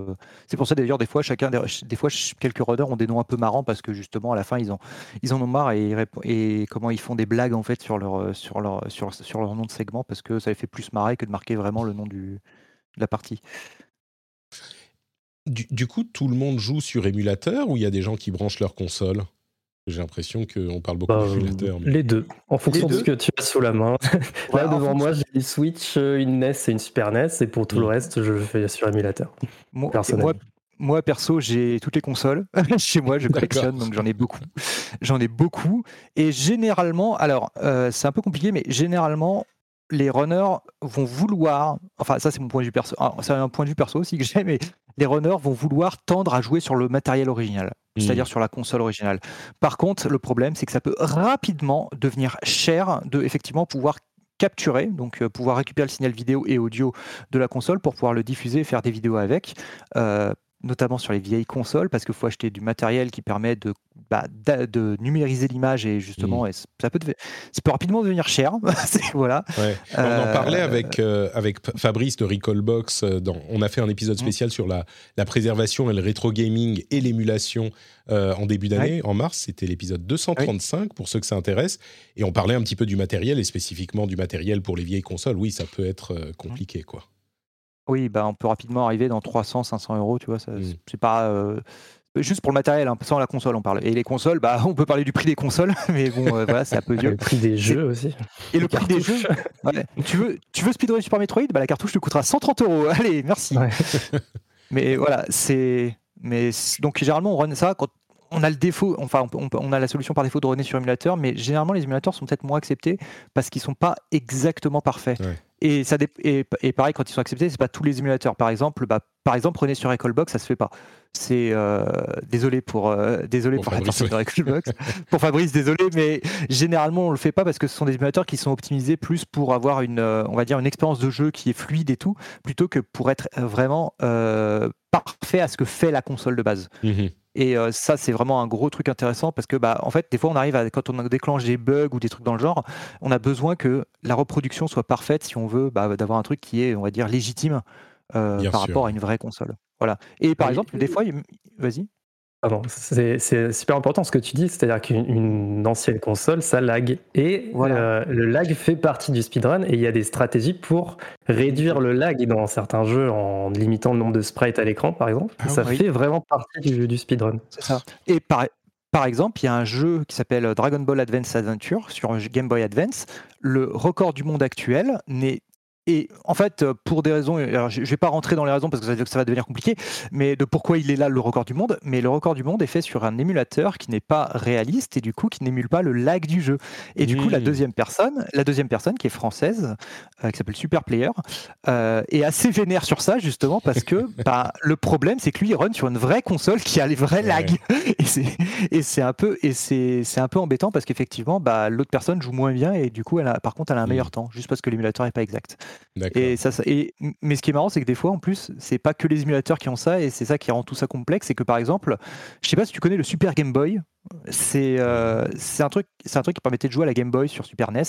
C'est pour ça, d'ailleurs, des fois, chacun, des, fois, quelques runners ont des noms un peu marrants parce que, justement, à la fin, ils, ont, ils en ont marre et, comment ils font des blagues, en fait, sur leur, sur leur, sur, leur nom de segment parce que ça les fait plus marrer que de marquer vraiment le nom de la partie. Du, coup, tout le monde joue sur émulateur ou il y a des gens qui branchent leur console? J'ai l'impression qu'on parle beaucoup bah, d'émulateur. Les deux, en fonction de ce que tu as sous la main. Là, devant moi, j'ai une Switch, une NES et une Super NES, et pour tout le mm. reste, je fais sur émulateur. Moi, moi, perso, j'ai toutes les consoles. Chez moi, je collectionne, donc j'en ai beaucoup. J'en ai beaucoup. Et généralement, alors, euh, c'est un peu compliqué, mais généralement, les runners vont vouloir, enfin, ça, c'est mon point de vue perso, ah, c'est un point de vue perso aussi que j'ai, mais les runners vont vouloir tendre à jouer sur le matériel original, mmh. c'est-à-dire sur la console originale. Par contre, le problème, c'est que ça peut rapidement devenir cher de effectivement pouvoir capturer, donc euh, pouvoir récupérer le signal vidéo et audio de la console pour pouvoir le diffuser et faire des vidéos avec. Euh, notamment sur les vieilles consoles, parce qu'il faut acheter du matériel qui permet de, bah, de numériser l'image et justement, mmh. ça, peut ça peut rapidement devenir cher. voilà. On en parlait euh, avec, euh, avec Fabrice de Recallbox. Euh, dans, on a fait un épisode mmh. spécial sur la, la, préservation et le rétro gaming et l'émulation en début d'année, en mars. C'était l'épisode 235 pour ceux que ça intéresse. Et on parlait un petit peu du matériel et spécifiquement du matériel pour les vieilles consoles. Oui, ça peut être compliqué, quoi. Oui, bah, on peut rapidement arriver dans 300, 500 euros, tu vois. Ça, mmh. C'est pas. Euh, juste pour le matériel, hein, sans la console, on parle. Et les consoles, bah, on peut parler du prix des consoles, mais bon, euh, voilà, c'est un peu vieux. Le prix des jeux aussi. Et le prix des jeux. tu veux, tu veux speedrun Super Metroid? Bah, La cartouche te coûtera 130 euros. Allez, merci. mais voilà, c'est. Mais donc, généralement, on run ça quand on a le défaut, enfin, on, a la solution par défaut de runner sur émulateur, mais généralement, les émulateurs sont peut-être moins acceptés parce qu'ils sont pas exactement parfaits. Et, ça et, pareil, quand ils sont acceptés, c'est pas tous les émulateurs. Par exemple, bah, par exemple, prenez sur Recallbox, ça se fait pas. C'est euh, désolé pour euh, désolé pour, la personne de Recallbox, pour Fabrice, désolé, mais généralement on le fait pas parce que ce sont des émulateurs qui sont optimisés plus pour avoir une, euh, on va dire, une expérience de jeu qui est fluide et tout, plutôt que pour être vraiment parfait à ce que fait la console de base. Mmh et ça, c'est vraiment un gros truc intéressant parce que, bah, en fait, des fois, on arrive à, quand on déclenche des bugs ou des trucs dans le genre, on a besoin que la reproduction soit parfaite si on veut bah, d'avoir un truc qui est, on va dire, légitime par rapport à une vraie console. Voilà. Et par exemple, des fois, vas-y. C'est super important ce que tu dis, c'est-à-dire qu'une ancienne console, ça lag. Et euh, le lag fait partie du speedrun et il y a des stratégies pour réduire le lag dans certains jeux en limitant le nombre de sprites à l'écran, par exemple. Ah ça fait vraiment partie du, du speedrun. C'est ça. Et par, par exemple, il y a un jeu qui s'appelle Dragon Ball Advance Adventure sur Game Boy Advance. Le record du monde actuel n'est et en fait, euh, pour des raisons, alors je ne vais pas rentrer dans les raisons parce que ça, ça va devenir compliqué, mais de pourquoi il est là le record du monde. Mais le record du monde est fait sur un émulateur qui n'est pas réaliste et du coup qui n'émule pas le lag du jeu. Et du coup, la mmh. deuxième personne, la deuxième personne qui est française, euh, qui s'appelle Super Player, euh, est assez vénère sur ça justement parce que bah, le problème c'est que lui il run sur une vraie console qui a les vrais lags. Et c'est un peu et c'est un peu embêtant parce qu'effectivement, bah, l'autre personne joue moins bien et du coup, elle a, par contre, elle a un meilleur mmh. temps juste parce que l'émulateur n'est pas exact. Et ça, et, mais ce qui est marrant, c'est que des fois, en plus, c'est pas que les émulateurs qui ont ça, et c'est ça qui rend tout ça complexe. C'est que par exemple, je sais pas si tu connais le Super Game Boy. C'est euh, un truc, un truc qui permettait de jouer à la Game Boy sur Super NES.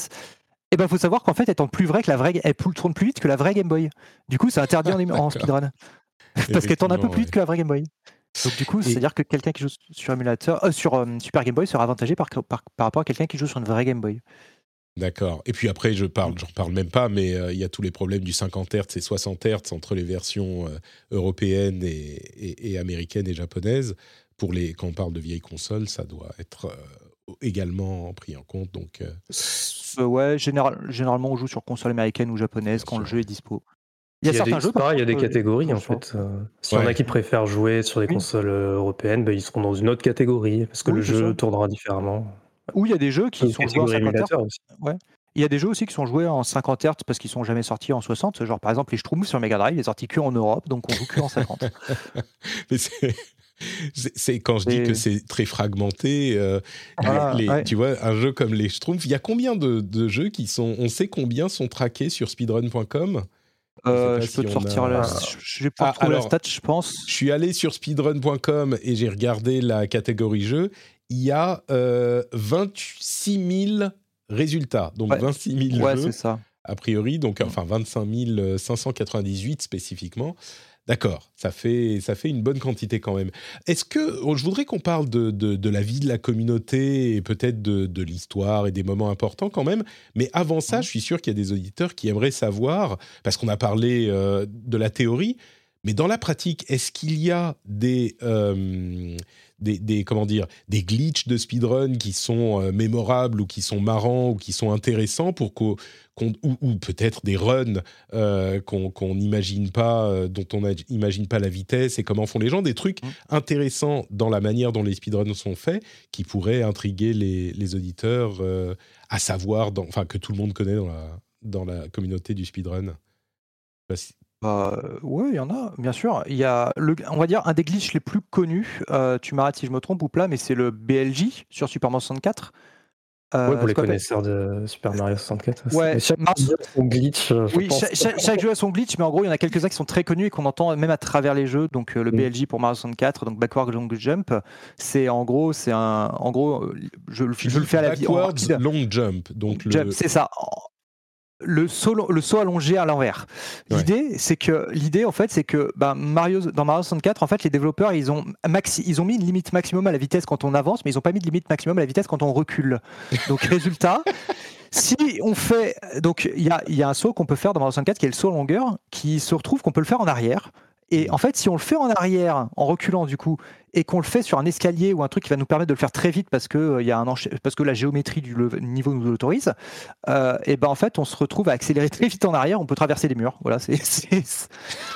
Et ben, faut savoir qu'en fait, étant plus vrai que la vraie, elle tourne plus vite que la vraie Game Boy. Du coup, c'est interdit en, en speedrun parce qu'elle tourne un peu plus vite que la vraie Game Boy. Donc du coup, c'est-à-dire que quelqu'un qui joue sur émulateur, euh, sur euh, Super Game Boy sera avantagé par, par, par rapport à quelqu'un qui joue sur une vraie Game Boy. D'accord. Et puis après, je parle, je reparle même pas, mais euh, il y a tous les problèmes du 50 Hz et 60 Hz entre les versions euh, européennes et, américaines et japonaises. Pour les, quand on parle de vieilles consoles, ça doit être euh, également pris en compte. Donc, ouais, général, généralement on joue sur console américaine ou japonaise quand le jeu est dispo. Il y a, certains jeux. il y a des catégories en fait. si on a qui préfèrent jouer sur les consoles européennes, ben, ils seront dans une autre catégorie parce que le jeu tournera différemment. Ou il y a des jeux qui sont joués en 50 Hz. Il y a des jeux aussi qui sont joués en 50 Hz parce qu'ils sont jamais sortis en 60. Genre par exemple les Schtroumpfs sur Mega Drive, ils sont sortis que en Europe, donc on joue que en 50. c'est quand je dis que c'est très fragmenté. Euh, tu vois, un jeu comme les Schtroumpfs, il y a combien de, jeux qui sont. On sait combien sont traqués sur speedrun.com euh, je, peux te sortir la. Je vais pas ah, la stat, je pense. Je suis allé sur speedrun.com et j'ai regardé la catégorie jeu il y a 26 euh, 000 résultats. Donc 26 000 jeux, ça. a priori, donc enfin 25 598 spécifiquement. D'accord, ça fait, ça fait une bonne quantité quand même. Est-ce que, je voudrais qu'on parle de, de, la vie de la communauté et peut-être de, de l'histoire et des moments importants quand même, mais avant ça, je suis sûr qu'il y a des auditeurs qui aimeraient savoir, parce qu'on a parlé euh, de la théorie, Mais dans la pratique, est-ce qu'il y a des, des, comment dire, des glitches de speedrun qui sont euh, mémorables ou qui sont marrants ou qui sont intéressants pour qu'on, ou, peut-être des runs euh, qu'on n'imagine pas, euh, dont on n'imagine pas la vitesse et comment font les gens, des trucs mmh. intéressants dans la manière dont les speedruns sont faits qui pourraient intriguer les, auditeurs à savoir, enfin que tout le monde connaît dans la, dans la communauté du speedrun. Bah, ouais, il y en a, bien sûr. Il y a, le, on va dire, un des glitches les plus connus, euh, tu m'arrêtes si je me trompe ou pas, mais c'est le BLJ sur Super Mario 64. Euh, ouais, pour les connaisseurs de Super Mario 64. Ouais, chaque jeu a son glitch. oui, chaque, jeu a son glitch, mais en gros, il y en a quelques-uns qui sont très connus et qu'on entend même à travers les jeux. Donc, le mm. BLJ pour Mario 64, donc Backward Long Jump, c'est en gros, c'est un, en gros, je, je, le fais à la vie. Backward Long Jump, donc le... c'est ça le saut, le saut allongé à l'envers. L'idée, c'est que l'idée en fait, c'est que bah, Mario dans Mario 64, en fait, les développeurs ils ont maxi, ils ont mis une limite maximum à la vitesse quand on avance, mais ils n'ont pas mis de limite maximum à la vitesse quand on recule. Donc résultat. si on fait donc il y a, y a, un saut qu'on peut faire dans Mario 64 qui est le saut en longueur, qui se retrouve qu'on peut le faire en arrière. Et en fait, si on le fait en arrière, en reculant du coup, et qu'on le fait sur un escalier ou un truc qui va nous permettre de le faire très vite parce que, euh, y a un parce que la géométrie du niveau nous l'autorise, euh, et ben en fait, on se retrouve à accélérer très vite en arrière, on peut traverser les murs. Voilà, c'est,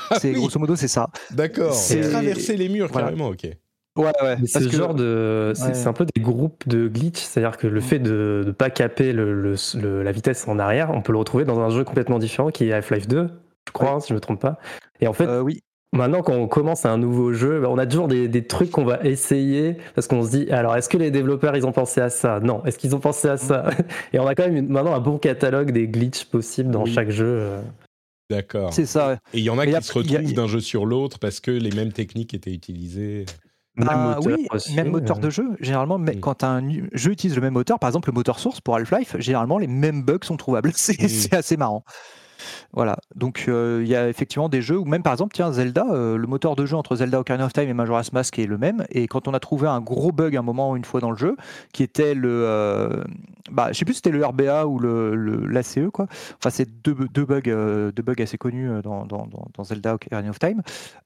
ah grosso modo, c'est ça. D'accord, c'est traverser les murs carrément, ok. Ouais, ouais. C'est ce genre de. C'est un peu des groupes de glitch, c'est-à-dire que le mm. fait de ne pas caper le, la vitesse en arrière, on peut le retrouver dans un jeu complètement différent qui est Half-Life 2, je crois, si je ne me trompe pas. Et en fait, euh, oui. Maintenant, quand on commence un nouveau jeu, bah, on a toujours des, trucs qu'on va essayer parce qu'on se dit alors est-ce que les développeurs ils ont pensé à ça? Non. Est-ce qu'ils ont pensé à ça? Et on a quand même maintenant un bon catalogue des glitches possibles dans chaque jeu. Euh. D'accord. C'est ça. Et il y en a qui se retrouvent d'un jeu sur l'autre parce que les mêmes techniques étaient utilisées. Ah, oui, même moteur de jeu. Généralement, quand un jeu utilise le même moteur, par exemple le moteur source pour Half-Life, généralement les mêmes bugs sont trouvables. C'est assez marrant. Voilà, donc euh, il y a effectivement des jeux où même par exemple, tiens, Zelda, euh, le moteur de jeu entre Zelda Ocarina of Time et Majora's Mask est le même, et quand on a trouvé un gros bug un moment, une fois dans le jeu, qui était le, euh, bah, je sais plus si c'était le RBA ou le, l'ACE quoi. Enfin, c'est deux, deux bugs, deux bugs assez connus dans, dans, dans, Zelda Ocarina of Time.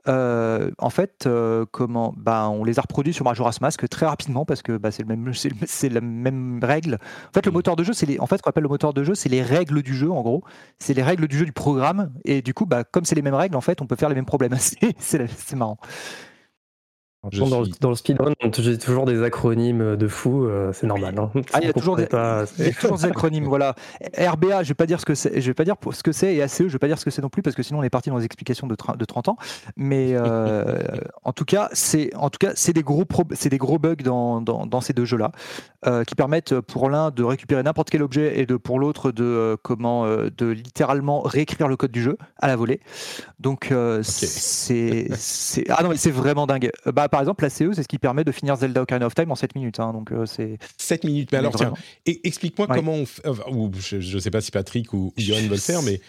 en fait, comment, bah, on les a reproduits sur Majora's Mask très rapidement parce que bah, c'est le même, c'est, la même règle. En fait, le moteur de jeu, c'est en fait, qu'on appelle le moteur de jeu, c'est les règles du jeu, en gros. C'est les règles du jeu du programme. Et du coup, bah, comme c'est les mêmes règles, en fait, on peut faire les mêmes problèmes. c'est marrant. Dans, le, speedrun, j'ai toujours des acronymes euh, de fou, euh, c'est normal. Hein. Ah, il y a toujours des, acronymes, voilà. RBA, je vais pas dire ce que c'est, je vais pas dire ce que c'est, et ACE, je vais pas dire ce que c'est non plus, parce que sinon on est parti dans les explications de, de 30 ans. Mais euh, en tout cas, c'est en tout cas c'est des gros c'est des gros bugs dans, dans, ces deux jeux-là, qui permettent pour l'un de récupérer n'importe quel objet et de pour l'autre de comment de littéralement réécrire le code du jeu à la volée. Donc c'est ah non mais c'est vraiment dingue. Bah par exemple, la CE, c'est ce qui permet de finir Zelda Ocarina of Time en 7 minutes. Hein, donc, euh, c'est 7 minutes. Mais alors, tiens, explique-moi comment on fait. Ou je ne sais pas si Patrick ou Johan veulent le faire, mais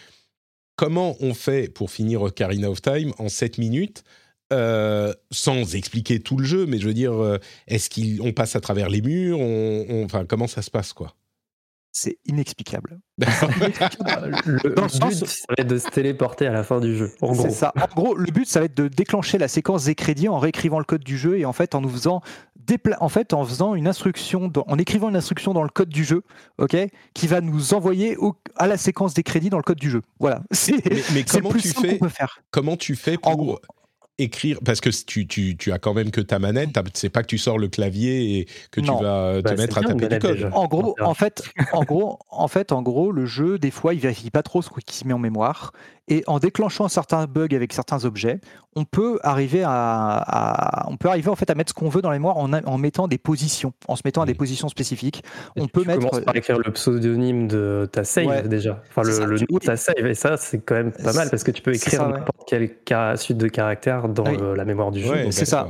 comment on fait pour finir Ocarina of Time en 7 minutes euh, sans expliquer tout le jeu, mais je veux dire, euh, est-ce qu'on passe à travers les murs Enfin, comment ça se passe, quoi? C'est inexplicable. le, but, ça va être de se téléporter à la fin du jeu. C'est ça. En gros, le but, ça va être de déclencher la séquence des crédits en réécrivant le code du jeu et en fait en nous faisant en fait en faisant une instruction, en écrivant une instruction dans le code du jeu, ok, qui va nous envoyer à la séquence des crédits dans le code du jeu. Voilà. Mais, comment tu fais Comment tu fais pour écrire parce que tu, tu, tu, as quand même que ta manette, c'est pas que tu sors le clavier et que tu vas te bah, mettre à taper du code. En gros, en fait, en gros, en fait, en gros, le jeu des fois il vérifie pas trop ce qui se met en mémoire et en déclenchant certains bugs avec certains objets, on peut arriver à, on peut arriver en fait à mettre ce qu'on veut dans la mémoire en, en, mettant des positions, en se mettant à des positions spécifiques. on peut tu mettre. Par écrire le pseudonyme de ta save déjà, enfin le, le nom de ta save et ça c'est quand même pas mal parce que tu peux écrire n'importe quelle suite de caractères dans la mémoire du jeu. c'est ça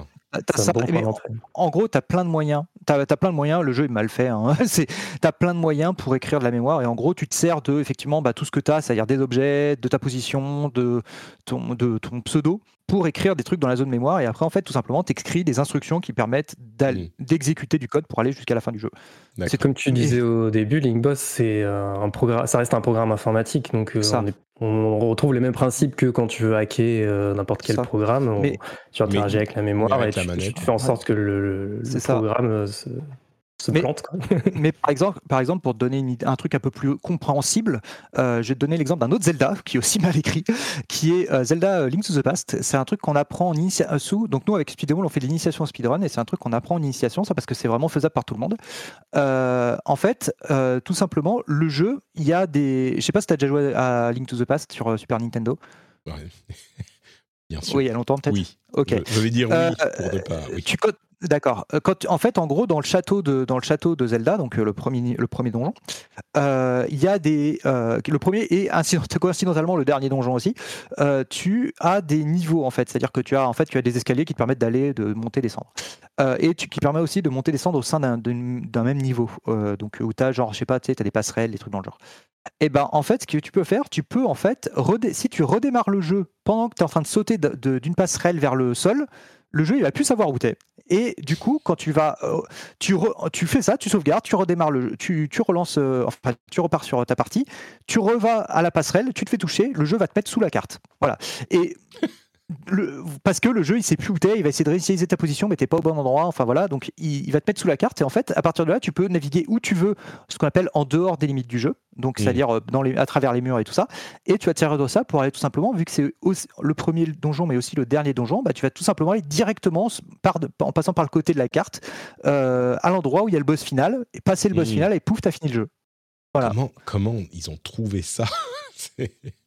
en gros, tu as plein de moyens. Tu as, plein de moyens. Le jeu est mal fait. Hein. tu as plein de moyens pour écrire de la mémoire. Et en gros, tu te sers de effectivement bah, tout ce que tu as, c'est-à-dire des objets, de ta position, de ton, de ton pseudo pour écrire des trucs dans la zone mémoire. Et après, en fait, tout simplement, tu écris des instructions qui permettent mm. d'exécuter du code pour aller jusqu'à la fin du jeu. C'est comme tu disais au début, Linkboss, c'est un programme, ça reste un programme informatique, donc on, retrouve les mêmes principes que quand tu veux hacker n'importe quel programme. tu interagis avec la mémoire et tu, fais en sorte que le, programme mais, mais, par exemple, par exemple, pour te donner un truc un peu plus compréhensible, euh, je vais te donner l'exemple d'un autre Zelda qui est aussi mal écrit, qui est euh, Zelda euh, Link to the Past. C'est un truc qu'on apprend en initiation. Donc nous, avec Speedball, on fait l'initiation en speedrun et c'est un truc qu'on apprend en initiation, ça parce que c'est vraiment faisable par tout le monde. en fait, tout simplement, le jeu, il y a des. Je sais pas si tu as déjà joué à Link to the Past sur Super Nintendo. Bien sûr. Oui, il y a longtemps peut-être. Oui. Ok. Je, vais dire oui pour ne pas. Oui. Tu, D'accord. Euh, en fait, en gros, dans le château de, dans le château de Zelda, donc euh, le, premier, le premier donjon, euh, il y a des. le premier et coïncidentalement le dernier donjon aussi. tu as des niveaux en fait, c'est-à-dire que tu as en fait tu as des escaliers qui te permettent d'aller, de monter, descendre, et qui permet aussi de monter, descendre au sein d'un même niveau. donc où tu as genre, je sais pas, tu des passerelles, des trucs dans le genre. Et eh ben en fait, ce que tu peux faire, tu peux en fait, si tu redémarres le jeu pendant que tu es en train de sauter d'une passerelle vers le sol, le jeu il va plus savoir où tu es. Et du coup, quand tu vas, euh, tu, fais ça, tu sauvegardes, tu redémarres le, tu, tu relances, euh, enfin, tu repars sur ta partie, tu revas à la passerelle, tu te fais toucher, le jeu va te mettre sous la carte. Voilà. Et parce que le jeu il sait plus où t'es, il va essayer de réinitialiser ta position, mais t'es pas au bon endroit. Enfin voilà, donc il, va te mettre sous la carte et en fait, à partir de là, tu peux naviguer où tu veux, ce qu'on appelle en dehors des limites du jeu, donc mmh. c'est-à-dire euh, dans les, à travers les murs et tout ça. Et tu vas tirer de ça pour aller tout simplement, vu que c'est le premier donjon, mais aussi le dernier donjon, bah, tu vas tout simplement aller directement par en passant par le côté de la carte euh, à l'endroit où il y a le boss final, et passer le boss mmh. final et pouf, t'as fini le jeu. Voilà. Comment, comment ils ont trouvé ça?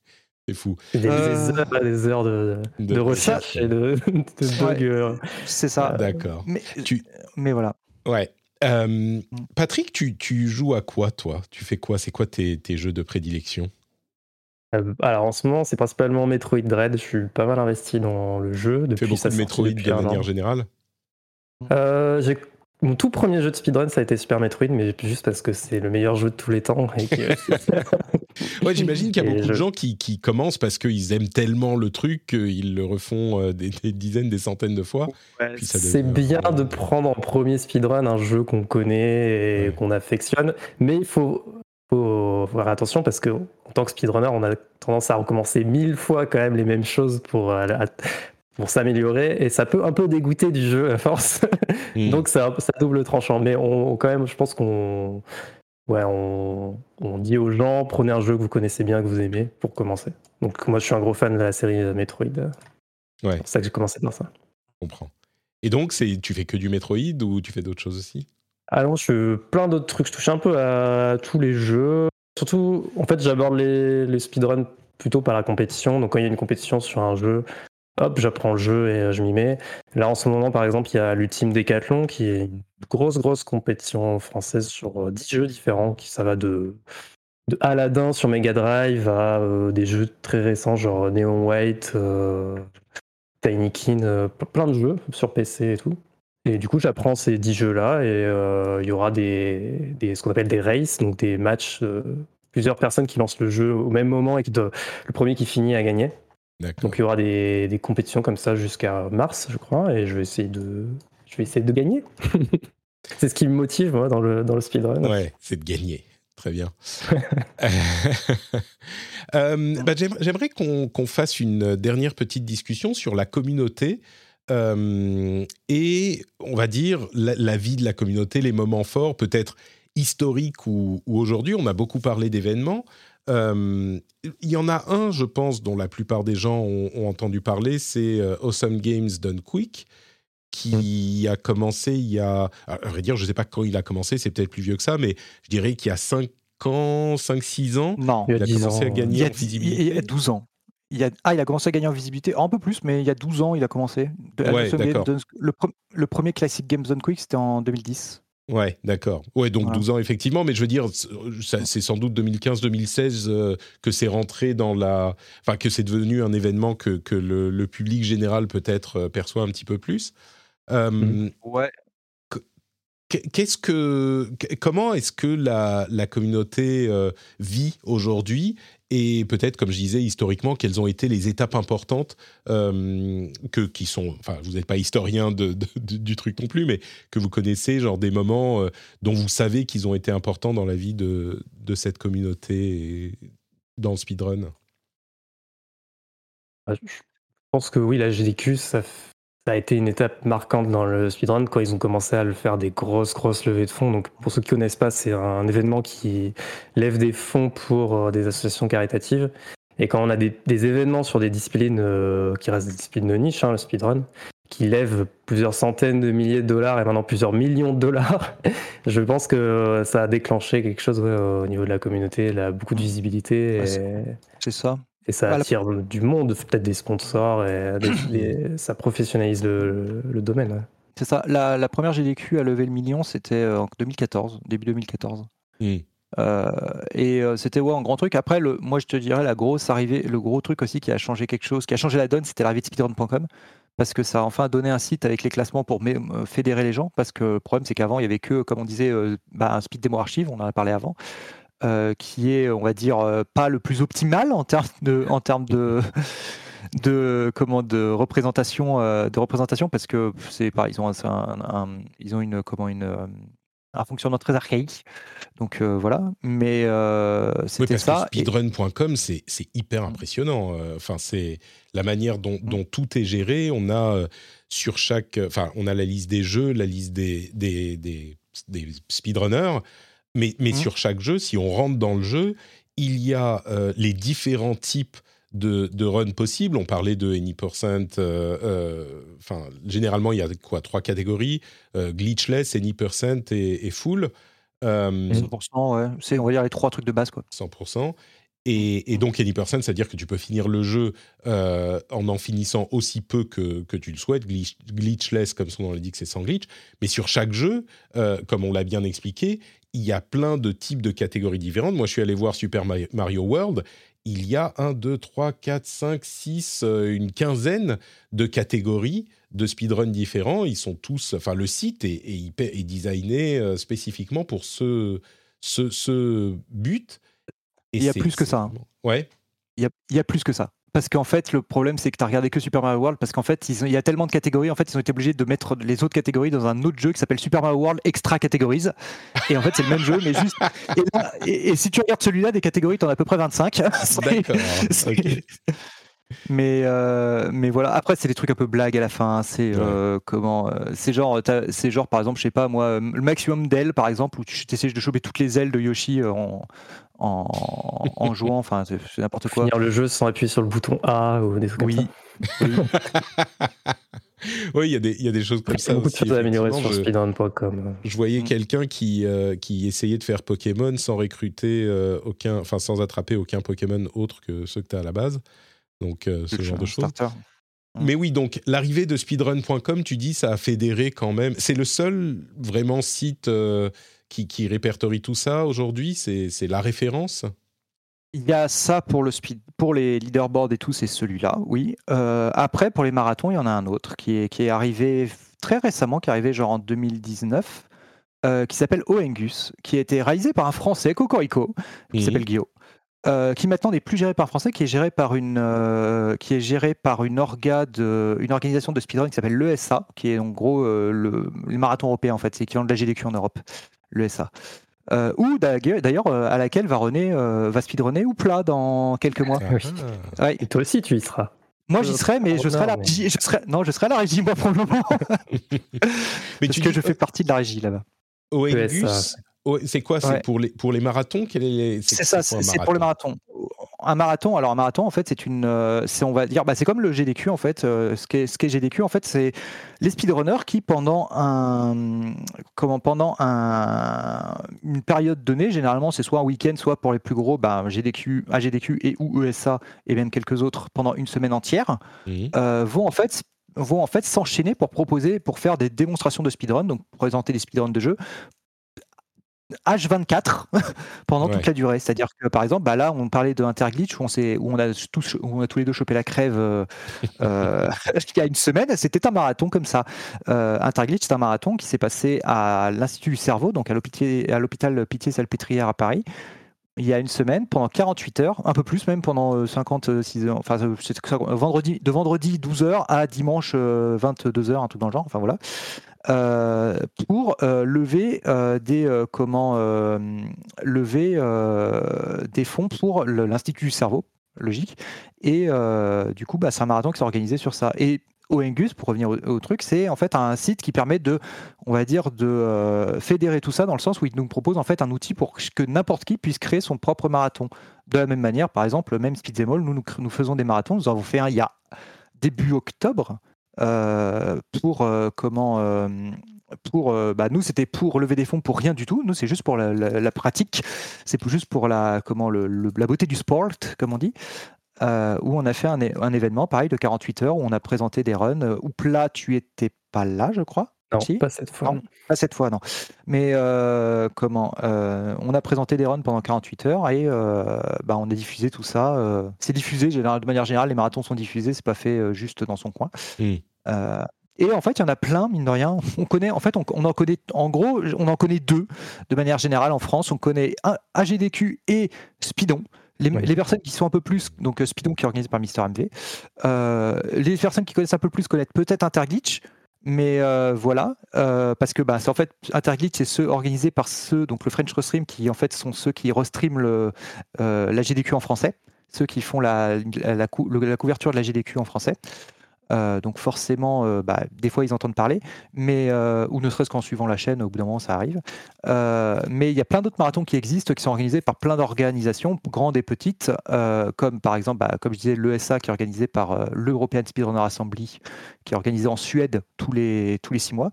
C'est fou. Des, euh, heures, des heures de, de, recherche et de, de euh, C'est ça. D'accord. Mais, tu... mais voilà. Ouais. Euh, mm. Patrick, tu, tu, joues à quoi, toi? Tu fais quoi? C'est quoi tes, tes, jeux de prédilection? Alors en ce moment, c'est principalement Metroid Dread. Je suis pas mal investi dans le jeu depuis. Tu fais beaucoup de Metroid de manière générale? j'ai mon tout premier jeu de speedrun, ça a été Super Metroid, mais juste parce que c'est le meilleur jeu de tous les temps. ouais, j'imagine qu'il y a beaucoup de gens qui, qui commencent parce qu'ils aiment tellement le truc qu'ils le refont euh, des, dizaines, des centaines de fois. c'est bien de prendre en premier speedrun un jeu qu'on connaît et qu'on affectionne, mais il faut, faut faire attention parce que en tant que speedrunner, on a tendance à recommencer mille fois quand même les mêmes choses pour, euh, pour s'améliorer et ça peut un peu dégoûter du jeu à force. Hmm. Donc c'est un, double tranchant. Mais on, quand même, je pense qu'on ouais, on, dit aux gens prenez un jeu que vous connaissez bien, que vous aimez pour commencer. Donc moi je suis un gros fan de la série Metroid. Ouais. C'est pour ça que j'ai commencé dans ça. Je comprends. Et donc c'est tu fais que du Metroid ou tu fais d'autres choses aussi? Ah non, je fais plein d'autres trucs. Je touche un peu à tous les jeux. Surtout, en fait, j'aborde les, les speedruns plutôt par la compétition. Donc quand il y a une compétition sur un jeu, hop, j'apprends le jeu et euh, je m'y mets. Là, en ce moment, par exemple, il y a l'Ultime Décathlon, qui est une grosse, grosse compétition française sur 10 euh, jeux différents, qui ça va de, Aladdin sur Mega Drive à euh, des jeux très récents, genre Neon White, Tiny Kin, plein de jeux sur PC et tout. Et du coup, j'apprends ces 10 jeux-là et il y aura des, ce qu'on appelle des races, donc des matchs, plusieurs personnes qui lancent le jeu au même moment et le premier qui finit à gagner. Donc il y aura des, compétitions comme ça jusqu'à mars, je crois, et je vais essayer de, je vais essayer de gagner. c'est ce qui me motive moi dans le dans le speedrun. Ouais, c'est de gagner. Très bien. Euh, bah, j'aimerais qu'on fasse une dernière petite discussion sur la communauté euh, et on va dire la, vie de la communauté, les moments forts, peut-être historiques ou, ou aujourd'hui. On a beaucoup parlé d'événements. Euh, il y en a un, je pense, dont la plupart des gens ont, entendu parler, c'est euh, Awesome Games Done Quick, qui mm. a commencé il y a. À vrai dire, je ne sais pas quand il a commencé, c'est peut-être plus vieux que ça, mais je dirais qu'il y a 5 ans, 5-6 ans, non, il, a, commencé à gagner en visibilité. Il y a 12 ans. Il y a, ah, il a commencé à gagner en visibilité, un peu plus, mais il y a 12 ans, il a commencé. le, le, premier classique Games Done Quick, c'était en 2010. Ouais, d'accord. Ouais, donc 12 ans effectivement, mais je veux dire, c'est sans doute 2015-2016 euh, que c'est rentré dans la, enfin que c'est devenu un événement que, que le, public général peut-être euh, perçoit un petit peu plus. Euh, mmh. ouais. Qu'est-ce que, comment est-ce que la, la communauté vit aujourd'hui et peut-être, comme je disais, historiquement, quelles ont été les étapes importantes que qui sont. Enfin, vous n'êtes pas historien du truc non plus, mais que vous connaissez, genre des moments dont vous savez qu'ils ont été importants dans la vie de, de cette communauté dans le speedrun? Ah, je pense que oui, la GDQ, ça ça a été une étape marquante dans le speedrun quand ils ont commencé à le faire des grosses, grosses levées de fonds. Donc, pour ceux qui connaissent pas, c'est un événement qui lève des fonds pour euh, des associations caritatives. Et quand on a des, événements sur des disciplines euh, qui restent des disciplines de niche, hein, le speedrun, qui lèvent plusieurs centaines de milliers de dollars et maintenant plusieurs millions de dollars, je pense que ça a déclenché quelque chose au niveau de la communauté, il a beaucoup de visibilité. C'est ça. Et ça attire du monde, peut-être des sponsors, et ça professionnalise le, domaine. C'est ça. La, première GDQ à lever le million, c'était euh, en 2014, début 2014. Euh, et euh, c'était ouais, un grand truc. Après, le, moi je te dirais la grosse arrivée, le gros truc aussi qui a changé quelque chose, qui a changé la donne, c'était l'arrivée de speedrun.com parce que ça a enfin donné un site avec les classements pour fédérer les gens. Parce que le problème, c'est qu'avant, il y avait que, comme on disait, bah, un speed demo archive, on en a parlé avant. Euh, qui est, on va dire, euh, pas le plus optimal en termes de, en termes de, de comment de représentation, euh, de représentation parce que c'est pas, ils ont un, ils ont une comment une un fonctionnement très archaïque. Donc voilà, mais c'était ça. Speedrun.com, c'est hyper impressionnant. Enfin, c'est la manière dont, mmh. dont, tout est géré. On a sur chaque, enfin, on a la liste des jeux, la liste des, des, des, des speedrunners. Mais, mais mmh. sur chaque jeu, si on rentre dans le jeu, il y a euh, les différents types de, de runs possibles. On parlait de any percent. Euh, euh, enfin, généralement, il y a quoi Trois catégories glitchless, any percent et, full. 100%, ouais. C'est, on va dire, les trois trucs de base. Quoi. 100%. Et, donc, any percent, c'est-à-dire que tu peux finir le jeu en en finissant aussi peu que, que tu le souhaites. glitchless, comme son nom l'indique, c'est sans glitch. Mais sur chaque jeu, comme on l'a bien expliqué, il y a plein de types de catégories différentes. Moi, je suis allé voir Super Mario World. Il y a 1, 2, 3, 4, 5, 6, une quinzaine de catégories de speedrun différents. Ils sont tous, enfin, le site est, est, designé euh, spécifiquement pour ce but. Il y a plus que ça. Hein. Ouais. Il y, a, il y a plus que ça parce qu'en fait, le problème, c'est que tu as regardé que Super Mario World, parce qu'en fait, il y a tellement de catégories, en fait, ils ont été obligés de mettre les autres catégories dans un autre jeu qui s'appelle Super Mario World Extra Categories. Et en fait, c'est le même jeu, mais juste. Et, si tu regardes celui-là, des catégories, tu en as à peu près 25. D'accord. Mais, euh, mais voilà, après, c'est des trucs un peu blagues à la fin. C'est euh, comment euh, C'est genre, c'est genre, par exemple, je sais pas moi, le maximum d'ailes, par exemple, où tu essaies de choper toutes les ailes de Yoshi en, en, jouant. Enfin, c'est n'importe quoi. Finir le jeu sans appuyer sur le bouton A ou des trucs oui. comme ça. Oui. il y, y, a des choses comme ça. Beaucoup de choses à améliorer sur speedrun.com. Je voyais mm. quelqu'un qui, euh, qui essayait de faire Pokémon sans recruter euh, aucun, enfin sans attraper aucun Pokémon autre que ceux que tu as à la base. Donc euh, ce genre de choses. Mm. Mais oui, donc l'arrivée de speedrun.com, tu dis, ça a fédéré quand même. C'est le seul vraiment site qui, répertorie tout ça aujourd'hui C'est la référence? Il y a ça pour le speed, pour les leaderboards et tout, c'est celui-là, oui. Euh, après, pour les marathons, il y en a un autre qui est, qui est arrivé très récemment, qui est arrivé genre en 2019, euh, qui s'appelle Oengus, qui a été réalisé par un Français, Cocorico, qui s'appelle Guillaume. Euh, qui maintenant n'est plus géré par un Français, qui est géré par une, qui est géré par une, orga une organisation de speedrun qui s'appelle l'ESA, qui est en gros le, le, marathon européen en fait, c'est l'équivalent de la GDQ en Europe l'ESA. Euh, ou d'ailleurs euh, à laquelle va René euh, va speedrunner ou plat dans quelques mois. Ah. Et toi aussi tu y seras. Moi j'y serai, mais je serai, la régie, je serai non, je serai à la régie moi pour le moment. mais Parce que je fais partie de la régie là-bas. c'est quoi C'est pour les pour les marathons C'est ça, c'est pour les marathons un marathon, alors un marathon, en fait, c'est une, euh, c'est on va dire, bah, c'est comme le GDQ en fait. Euh, ce qu'est ce qu'est GDQ en fait, c'est les speedrunners qui pendant un, comment pendant un, une période donnée, généralement c'est soit un week-end, soit pour les plus gros, bah, GDQ, AGDQ et ou ESA et même quelques autres pendant une semaine entière, mmh. euh, vont en fait vont en fait s'enchaîner pour proposer, pour faire des démonstrations de speedrun, donc présenter des speedruns de jeux, H24 pendant toute la durée. C'est-à-dire que par exemple, bah là, on parlait de Interglitch où on, où on, a tous, on a tous les deux chopé la crève euh, euh il y a une semaine. C'était un marathon comme ça. Euh, Interglitch, c'est un marathon qui s'est passé à l'Institut du cerveau, donc à l'hôpital Pitié-Salpêtrière à Paris. il y a une semaine, pendant 48 heures, un peu plus même, pendant 56 heures, enfin, vendredi, de vendredi 12 heures à dimanche 22 heures, un truc dans le genre, enfin voilà. Pour lever des comment lever des fonds pour l'Institut du cerveau logique et du coup bah, c'est un marathon qui s'est organisé sur ça et Oengus, pour revenir au, truc, c'est en fait un site qui permet de, on va dire, de euh, fédérer tout ça dans le sens où il nous propose en fait un outil pour que n'importe qui puisse créer son propre marathon. De la même manière, par exemple, même Speedzemol, nous, nous, faisons des marathons. Nous avons fait un il y a début octobre euh, pour euh, comment pour bah, nous c'était pour lever des fonds pour rien du tout nous c'est juste pour la, pratique c'est juste pour la comment le, la beauté du sport comme on dit euh, où on a fait un, événement, pareil, de 48 heures, où on a présenté des runs. Euh, où là, tu étais pas là, je crois. Non, pas cette fois. pas cette fois, non. Mais euh, comment On a présenté des runs pendant 48 heures et bah, on a diffusé tout ça. c'est diffusé, de manière générale, les marathons sont diffusés, c'est pas fait juste dans son coin. Et en fait, il y en a plein, mine de rien. On connaît, en fait, on, en connaît, en gros, on en connaît deux de manière générale en France. On connaît un AGDQ et Spidon. Les, personnes qui sont un peu plus, donc euh, Speedon qui est organisé par Mister MV, euh, les personnes qui connaissent un peu plus connaissent peut-être Interglitch, mais euh, voilà, parce que bah, c'est en fait Interglitch, c'est ceux organisés par ceux, donc le French Restream, qui en fait sont ceux qui restreament la GDQ en français, ceux qui font la, la couverture de la GDQ en français. Euh, donc forcément, euh, bah, des fois ils entendent parler, mais euh, ou ne serait-ce qu'en suivant la chaîne, au bout d'un moment ça arrive. mais il y a plein d'autres marathons qui existent, qui sont organisés par plein d'organisations, grandes et petites, comme par exemple, bah, comme je disais, l'ESA qui est organisé par l'European Speedrunner Assembly, qui est organisé en Suède tous les tous les six mois.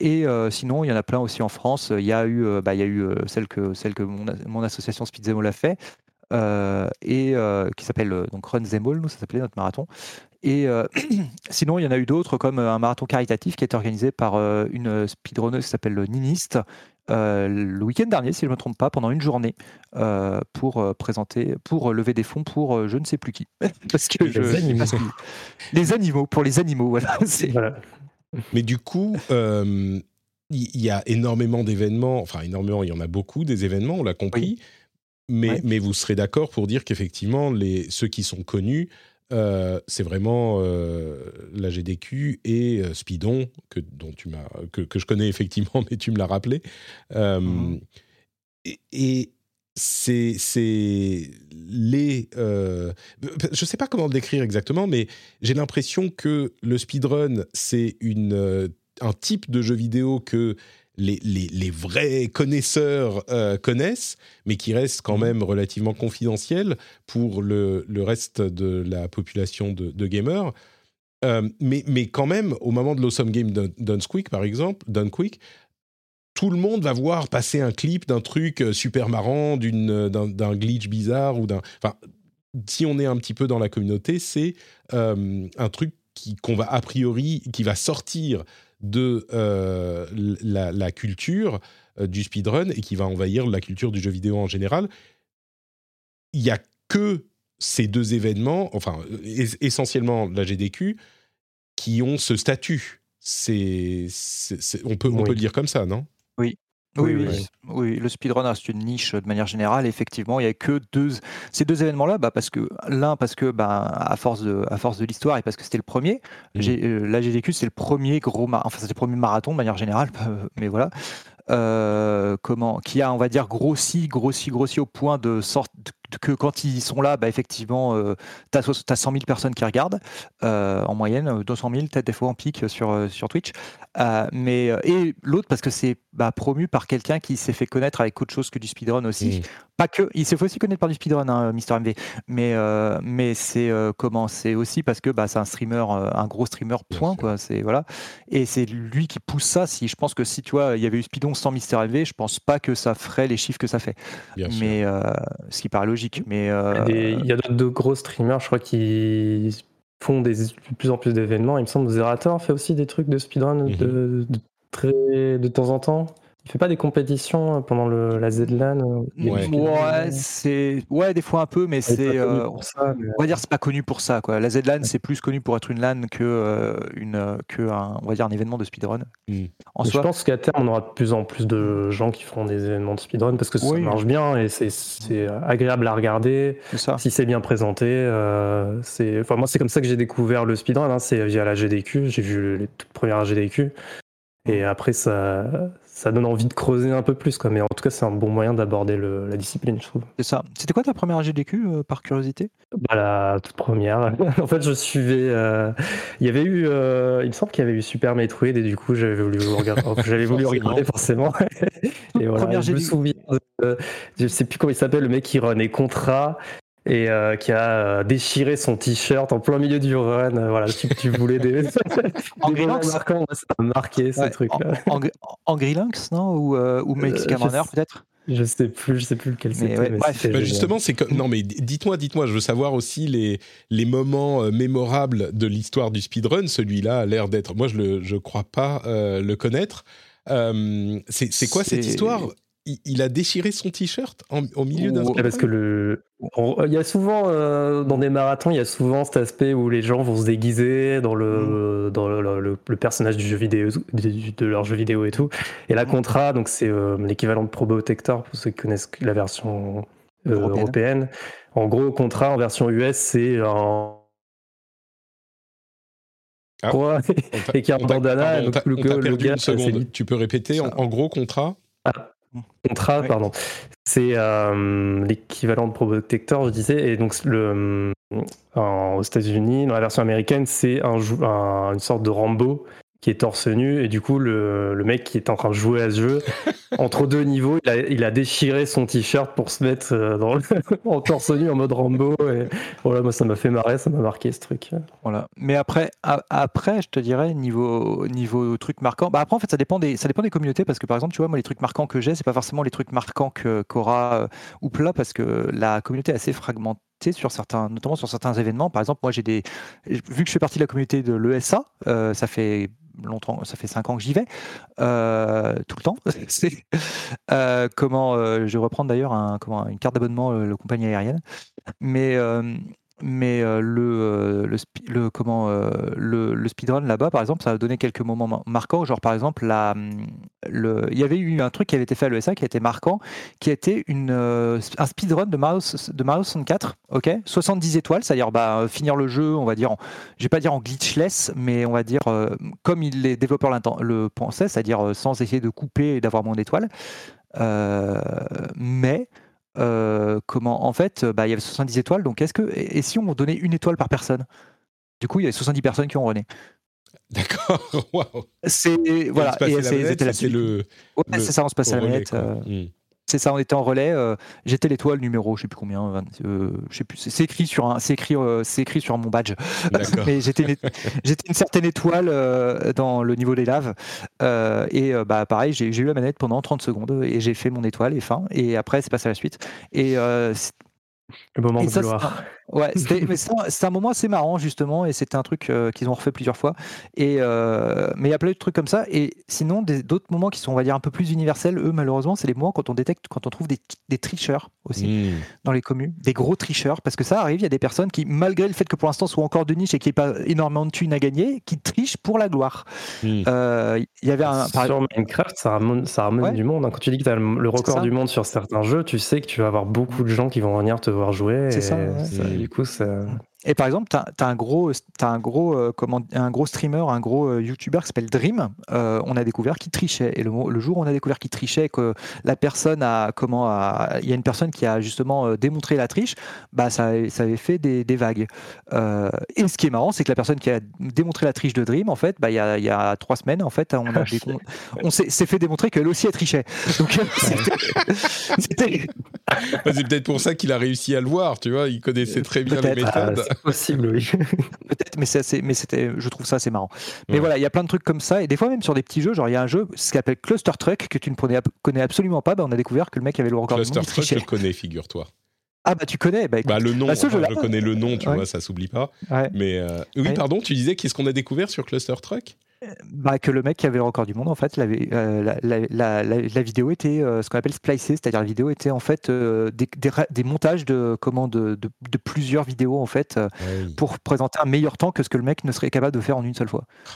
et sinon, il y en a plein aussi en France. Il y a eu, bah, il y a eu celle que celle que mon, association Speedzemo l'a fait. et qui s'appelle donc Run nous ça s'appelait notre marathon. Et euh, sinon, il y en a eu d'autres, comme euh, un marathon caritatif qui a été organisé par euh, une speedrunneuse qui s'appelle Ninist, le week-end dernier, si je ne me trompe pas, pendant une journée, pour présenter, pour lever des fonds pour je ne sais plus qui. Parce que les, je, animaux. les animaux, pour les animaux, voilà. Mais du coup, il y, a énormément d'événements, enfin énormément, il y en a beaucoup des événements, on l'a compris. Mais, mais, vous serez d'accord pour dire qu'effectivement, ceux qui sont connus euh, c'est vraiment euh, la GDQ et euh, Speedon, que, dont tu m'as, que, je connais effectivement, mais tu me l'as rappelé. Mmh. Et, c'est, c'est les. je ne sais pas comment le décrire exactement, mais j'ai l'impression que le speedrun, c'est une, un type de jeu vidéo que les, vrais connaisseurs euh, connaissent, mais qui reste quand mmh. même relativement confidentiel pour le, reste de la population de, gamers. Euh, mais, mais quand même, au moment de l'Awesome Game Done Quick, par exemple, Quick, tout le monde va voir passer un clip d'un truc euh, super marrant, d'un glitch bizarre ou d'un. Enfin, si on est un petit peu dans la communauté, c'est un truc qu'on va a priori, qui va sortir de euh, la, culture euh, du speedrun et qui va envahir la culture du jeu vidéo en général. Il n'y a que ces deux événements, enfin essentiellement la GDQ, qui ont ce statut. C'est, on peut, on peut le dire comme ça, non? Oui, oui, oui, oui, le speedrun reste une niche de manière générale. Effectivement, il n'y a que deux, ces deux événements-là, bah parce que l'un parce que bah, à force de, à force de l'histoire et parce que c'était le premier. Mmh. Euh, la GDQ, c'est le premier gros, enfin c'est le premier marathon de manière générale, mais voilà. Euh, comment, qui a, on va dire, grossi, grossi, grossi au point de sorte que quand ils sont là, bah, effectivement, euh, tu as, 100 000 personnes qui regardent euh, en moyenne, 200 000 peut-être des fois en pic sur, sur Twitch. mais, et l'autre parce que c'est bah, promu par quelqu'un qui s'est fait connaître avec autre chose que du speedrun aussi. Pas que, il s'est fait aussi connaître par du speedrun, hein, Mister MV. Mais, mais c'est comment C'est aussi parce que bah, c'est un streamer, un gros streamer, point. Quoi, c'est, voilà. Et c'est lui qui pousse ça. Si, je pense que si tu vois, il y avait eu Speedon sans Mister MV, je pense pas que ça ferait les chiffres que ça fait. mais ce qui paraît logique. Mais il y a d'autres gros streamers, je crois, qui font des, de plus en plus d'événements. Il me semble que Zerator fait aussi des trucs de speedrun de, mhm. très, de temps en temps. Il fait pas des compétitions euh, pendant le, la ZLAN euh, Ouais, c'est ouais des fois un peu, mais c'est euh, on va dire c'est pas connu pour ça quoi. La ZLAN c'est plus connu pour être une LAN que une que un, on va dire un événement de speedrun. Hmm. En Je pense qu'à terme on aura de plus en plus de gens qui feront des événements de speedrun parce que ça marche bien et c'est agréable à regarder. Ça. Si c'est bien présenté, c'est enfin moi c'est comme ça que j'ai découvert le speedrun. Hein. c'est via la GDQ. J'ai vu les toutes premières GDQ. Et après, ça, ça donne envie de creuser un peu plus. Quoi. Mais en tout cas, c'est un bon moyen d'aborder la discipline, je trouve. C'est ça. C'était quoi ta première GDQ, euh, par curiosité? Bah, La toute première. en fait, je suivais. Euh, il y avait eu. Euh, il me semble qu'il y avait eu Super Metroid, et du coup, j'avais voulu regarder, j'avais voulu regarder forcément. et voilà, première je me souviens. je sais plus comment il s'appelle, le mec qui runait Contra et euh, qui a euh, déchiré son t-shirt en plein milieu du run. Euh, voilà, si tu voulais des, en marquants, ça a marqué ce truc-là. En, en, non? Ou, ou Mexican Runner peut-être? Je sais plus, je sais plus lequel c'était. Bah, justement, c'est que non, mais dites-moi, dites-moi, je veux savoir aussi les les moments mémorables de l'histoire du speedrun. Celui-là a l'air d'être, moi je le je crois pas le connaître. c'est quoi cette histoire il, a déchiré son t-shirt au milieu d'un. Parce que le, il y a souvent euh, dans des marathons, il y a souvent cet aspect où les gens vont se déguiser dans le mm. dans le, personnage du jeu vidéo, de, leur jeu vidéo et tout. Et la mm. Contra, donc c'est euh, l'équivalent de Probotector pour ceux qui connaissent la version euh, européenne. En gros, Contra en version US, c'est un ah, et qui a un bandana. donc le, le gars, une seconde. Tu peux répéter en, gros contrat ah, Contra, pardon. C'est euh, l'équivalent de Protector, je disais. Et donc, le, euh, aux États-Unis, dans la version américaine, c'est un, une sorte de Rambo qui est torse nu et du coup le, le, mec qui est en train de jouer à ce jeu entre deux niveaux il a, il a déchiré son t-shirt pour se mettre euh, dans en torse nu en mode Rambo et voilà moi ça m'a fait marrer ça m'a marqué ce truc voilà mais après après je te dirais niveau niveau truc marquant bah après en fait ça dépend des ça dépend des communautés parce que par exemple tu vois moi les trucs marquants que j'ai c'est pas forcément les trucs marquants que qu'aura ou plat parce que la communauté est assez fragmentée sur certains, notamment sur certains événements. Par exemple, moi, j'ai des, vu que je fais partie de la communauté de l'ESA, euh, ça fait longtemps, ça fait cinq ans que j'y vais, euh, tout le temps. euh, comment, euh, je vais reprendre d'ailleurs une carte d'abonnement, le compagnie aérienne. Mais mais euh, le, euh, le, comment, euh, le, speedrun là-bas, par exemple, ça a donné quelques moments marquants. Genre, par exemple, la, le, il y avait eu un truc qui avait été fait à l'ESA qui a été marquant, qui été une, un speedrun de Mario, de Mario 64, ok? 70 étoiles, c'est-à-dire bah, finir le jeu, on va dire, je vais pas dire en glitchless, mais on va dire comme les développeurs le pensaient, c'est-à-dire sans essayer de couper et d'avoir moins d'étoiles. mais euh, comment en fait, bah, il y avait 70 étoiles. Donc, est-ce que et si on donnait une étoile par personne? Du coup, il y avait 70 personnes qui ont rené. D'accord. C'est voilà. Et c'est le. Ouais, c'est ça. On se passait la manette. Euh. C'est ça, on était en relais. Euh, j'étais l'étoile numéro, je sais plus combien, euh, je sais plus. C'est écrit sur un, c'est écrit, euh, c'est écrit sur mon badge. Mais j'étais, une, j'étais une certaine étoile dans le niveau des laves. et bah pareil, j'ai, eu la manette pendant 30 secondes et j'ai fait mon étoile et fin. Et après, c'est passé à la suite. Et le moment de gloire. Ouais, c'était un moment assez marrant justement, et c'était un truc euh, qu'ils ont refait plusieurs fois. Et euh, mais il y a plein de trucs comme ça. Et sinon, d'autres moments qui sont, on va dire, un peu plus universels, eux, malheureusement, c'est les moments quand on détecte, quand on trouve des, des tricheurs aussi hmm. dans les communes, des gros tricheurs, parce que ça arrive. Il y a des personnes qui, malgré le fait que pour l'instant soit encore de niche et qu'il n'y ait pas énormément de thunes à gagner, qui trichent pour la gloire. Hmm. Euh, il y avait un sur Minecraft, ça ramène, ça ramène du monde. Hein. Quand tu dis que tu as le record du monde sur certains jeux, tu sais que tu vas avoir beaucoup de gens qui vont venir te voir jouer. C'est ça du coup, ça, et par exemple, tu as, un gros, as un gros, euh, comment, un gros streamer, un gros euh, YouTuber qui s'appelle Dream. Euh, on a découvert qu'il trichait. Et le, le, jour où on a découvert qu'il trichait, que la personne a, comment, il y a une personne qui a justement démontré la triche, bah ça, ça avait fait des, des vagues. et ce qui est marrant, c'est que la personne qui a démontré la triche de Dream, en fait, bah, il, y a, il y a trois semaines, en fait, on, a on s'est fait démontrer qu'elle aussi a triché. Donc c'était. c'est peut-être pour ça qu'il a réussi à le voir, tu vois. Il connaissait très bien les méthodes possible, oui. Peut-être, mais, c'est mais c'était, je trouve ça assez marrant. Mais voilà, il y a plein de trucs comme ça, et des fois même sur des petits jeux, genre il y a un jeu, ce qu'on appelle Cluster Truck, que tu ne connais, absolument pas, bah, on a découvert que le mec avait le record Cluster Truck, je le connais, figure-toi. Ah bah tu connais, bah, bah le nom, bah, je, connais le nom, tu vois, ça s'oublie pas. Mais euh, oui, pardon, tu disais qu'est-ce qu'on a découvert sur Cluster Truck? Bah, que le mec qui avait le record du monde, en fait, euh, la, la, vidéo était ce qu'on appelle splicée, c'est-à-dire la vidéo était en fait des, des, montages de, comment, de, de, plusieurs vidéos en fait pour présenter un meilleur temps que ce que le mec ne serait capable de faire en une seule fois. Oh,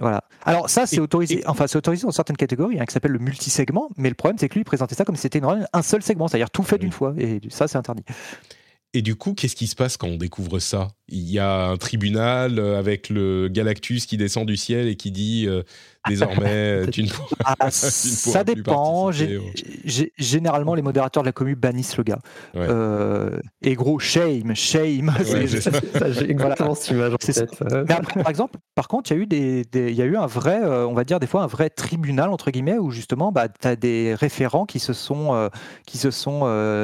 voilà. Alors ça, c'est autorisé. Enfin, c'est autorisé dans certaines catégories, hein, qui s'appelle le multisegment. Mais le problème, c'est que lui, il présentait ça comme si c'était un seul segment, c'est-à-dire tout fait d'une fois. Et ça, c'est interdit. Et du coup, qu'est-ce qui se passe quand on découvre ça? Il y a un tribunal euh, avec le Galactus qui descend du ciel et qui dit euh, désormais tu ne pourras, ah, Ça dépend. généralement, les modérateurs de la commu bannissent le gars. Euh, et gros, shame, shame. J'ai exactement cette image par exemple, par contre, il y a eu des, il y a eu un vrai, on va dire des fois un vrai tribunal entre guillemets où justement, bah, tu as des référents qui se sont, qui se sont